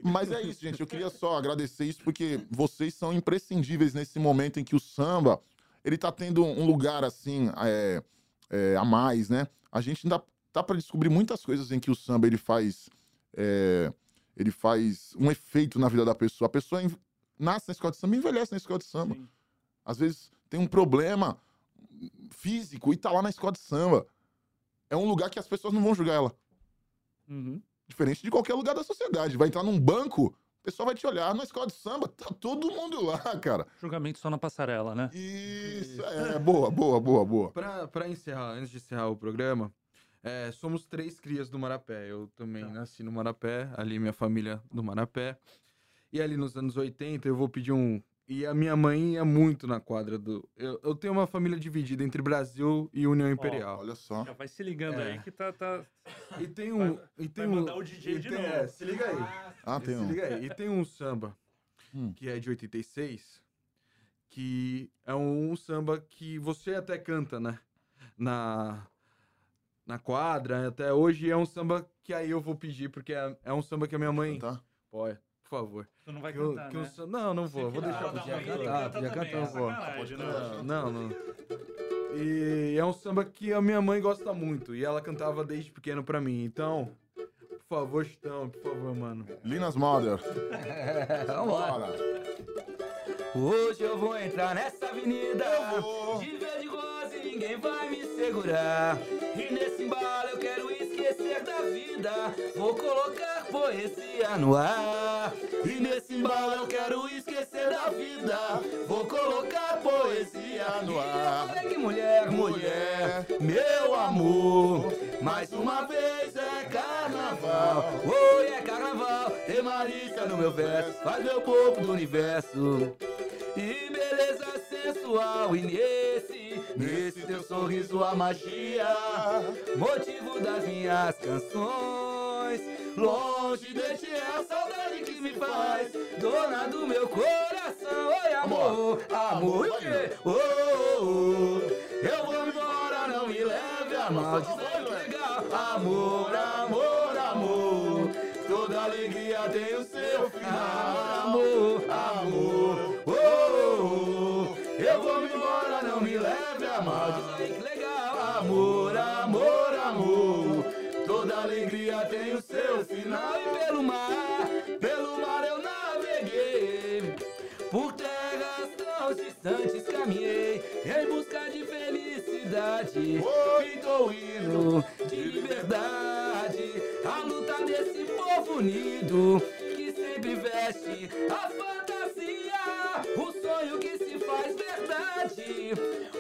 Mas é isso, gente. Eu queria só agradecer isso porque vocês são imprescindíveis nesse momento em que o samba ele tá tendo um lugar assim é, é, a mais, né? A gente ainda tá para descobrir muitas coisas em que o samba ele faz é, ele faz um efeito na vida da pessoa. A pessoa nasce na escola de samba e envelhece na escola de samba. Sim. Às vezes tem um problema físico e tá lá na escola de samba. É um lugar que as pessoas não vão julgar ela. Uhum. Diferente de qualquer lugar da sociedade. Vai entrar num banco, pessoal vai te olhar. Na escola de samba, tá todo mundo lá, cara. Julgamento só na passarela, né? Isso, é, boa, boa, boa, boa. Pra, pra encerrar, antes de encerrar o programa, é, somos três crias do Marapé. Eu também tá. nasci no Marapé, ali minha família do Marapé. E ali nos anos 80 eu vou pedir um. E a minha mãe ia muito na quadra do. Eu, eu tenho uma família dividida entre Brasil e União Imperial. Oh, olha só. Já vai se ligando é. aí que tá. tá... E tem um. Vai, e tem vai mandar um, o DJ de tem, novo. É, se liga aí. Ah, tem se um. Se liga aí. E tem um samba hum. que é de 86, que é um samba que você até canta, né? Na, na quadra, até hoje é um samba que aí eu vou pedir, porque é, é um samba que a minha mãe. Tá. Pode, por favor. Tu não vai que cantar, eu, né? eu, não, não vou. Vou deixar pro dia cantar. Podia cantar, eu vou. Né? Não, não. E é um samba que a minha mãe gosta muito. E ela cantava desde pequeno pra mim. Então, por favor, Chitão, por favor, mano. Linas Mother. É, vamos lá. Hoje eu vou entrar nessa avenida. De verde rosa e ninguém vai me segurar. E nesse embalo eu quero esquecer da vida. Vou colocar poesia no ar. E nesse embalo eu quero esquecer da vida. Vou colocar poesia no ar. Que mulher, mulher, meu amor. Mais uma vez é carnaval. Oi, é carnaval. Tem malícia no meu verso. Faz meu corpo do universo. E beleza sensual e nesse, nesse teu sorriso a magia, motivo das minhas canções. Longe de ti é a saudade que me faz, dona do meu coração. Oi, amor, amor, o quê? Oh, oh, oh, eu vou embora, não me leve a mal. Amor, amor, amor. Toda alegria tem o seu final, Pintou o hino de liberdade. A luta desse povo unido que sempre veste a fantasia. O sonho que se faz verdade.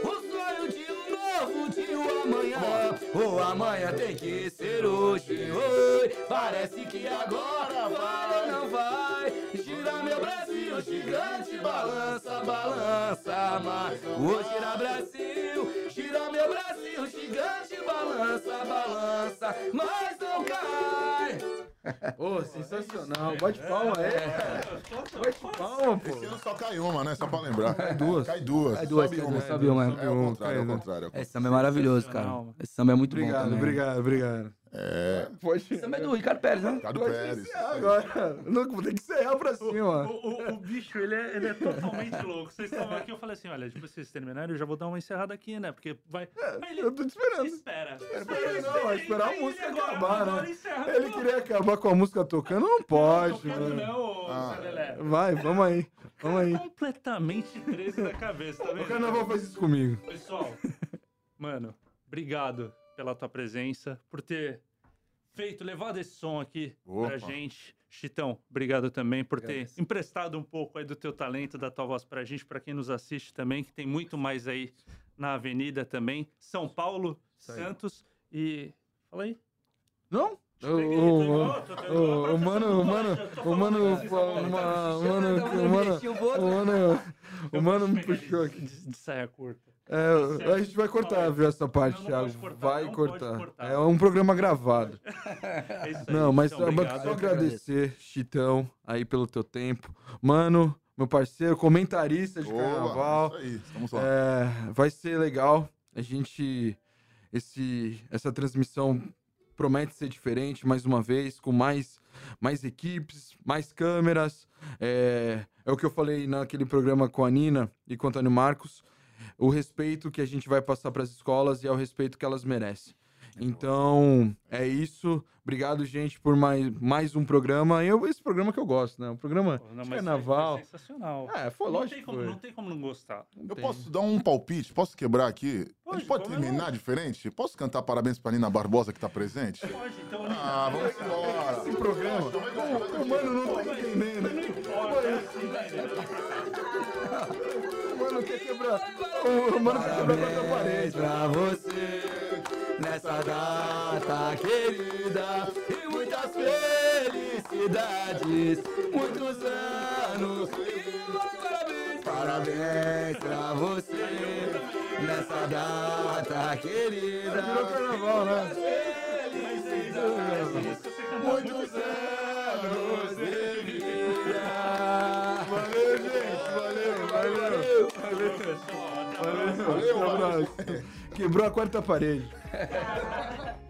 O sonho de um novo dia, o amanhã. O amanhã tem que ser hoje. Oi, parece que agora vai ou não vai. Gira meu Brasil, gigante, balança, balança. Mas o gira Brasil, gira meu Brasil, gigante, balança, balança. Mas não cai. Ô, sensacional. Bate palma, é. Bate palma, pô. Esse ano só cai uma, né? Só pra lembrar. Cai duas. Cai duas. Cai duas, sobe cai uma. duas, sobe uma. É o contrário, é o contrário. é Esse samba é maravilhoso, cara. Esse samba é muito Obrigado, bom também. obrigado, obrigado. É. É do Ricardo Pérez, né? Ricardo Pode Pérez. encerrar agora. Não, ter que encerrar pra O, cima. o- o bicho, ele é, ele é totalmente louco. Vocês estavam aqui, eu falei assim, olha, depois que vocês terminarem, eu já vou dar uma encerrada aqui, né? Porque vai... Mas ele Eu tô te esperando. espera. Ele não, vai esperar a música agora, acabar, agora né? encerra Ele queria acabar com a música tocando, não pode, Tocando mano. não, Ah. Zé. Vai, vamos aí. Vamos aí. Completamente 13 da cabeça, tá O vendo? carnaval faz isso comigo. Pessoal, mano, obrigado pela tua presença, por ter feito, levado esse som aqui pra Opa. gente. Chitão, obrigado também por ter Agradeço. emprestado um pouco aí do teu talento, da tua voz pra gente, pra quem nos assiste também, que tem muito mais aí na Avenida também. São Paulo. Santos e... Fala aí. Não? O, mano, o mano, o mano, o mano, o mano, o mano, me puxou aqui. De, de saia curta. É, a gente vai cortar, viu, essa parte, Thiago. Vai não pode cortar. cortar. É um programa gravado. É isso aí, Não, mas só obrigado. só agradecer, Chitão, aí pelo teu tempo. Mano, meu parceiro, comentarista de Boa, carnaval. Isso aí, estamos lá. É, vai ser legal. A gente. Esse, essa transmissão promete ser diferente mais uma vez, com mais, mais equipes, mais câmeras. É, é o que eu falei naquele programa com a Nina e com o Antônio Marcos. O respeito que a gente vai passar para as escolas e é o respeito que elas merecem. Então, é isso. Obrigado, gente, por mais, mais um programa. Eu, esse programa que eu gosto, né? Um programa não, de mas carnaval. Foi sensacional. É, foi não, lógico tem como, não tem como não gostar. Não Eu tem. posso dar um palpite? Posso quebrar aqui? Pode, a gente pode terminar diferente? Posso cantar parabéns pra Nina Barbosa que tá presente? Pode, então. Ah, vamos embora. Esse programa. O, o mano não tá entendendo. O mano quer quebrar. O mano quer quebrar a quarta parede. pra você nessa data querida e muitas felicidades, muitos anos. Parabéns, parabéns pra você nessa data querida. Virou carnaval, né? Valeu. Valeu. Valeu. Quebrou a quarta parede.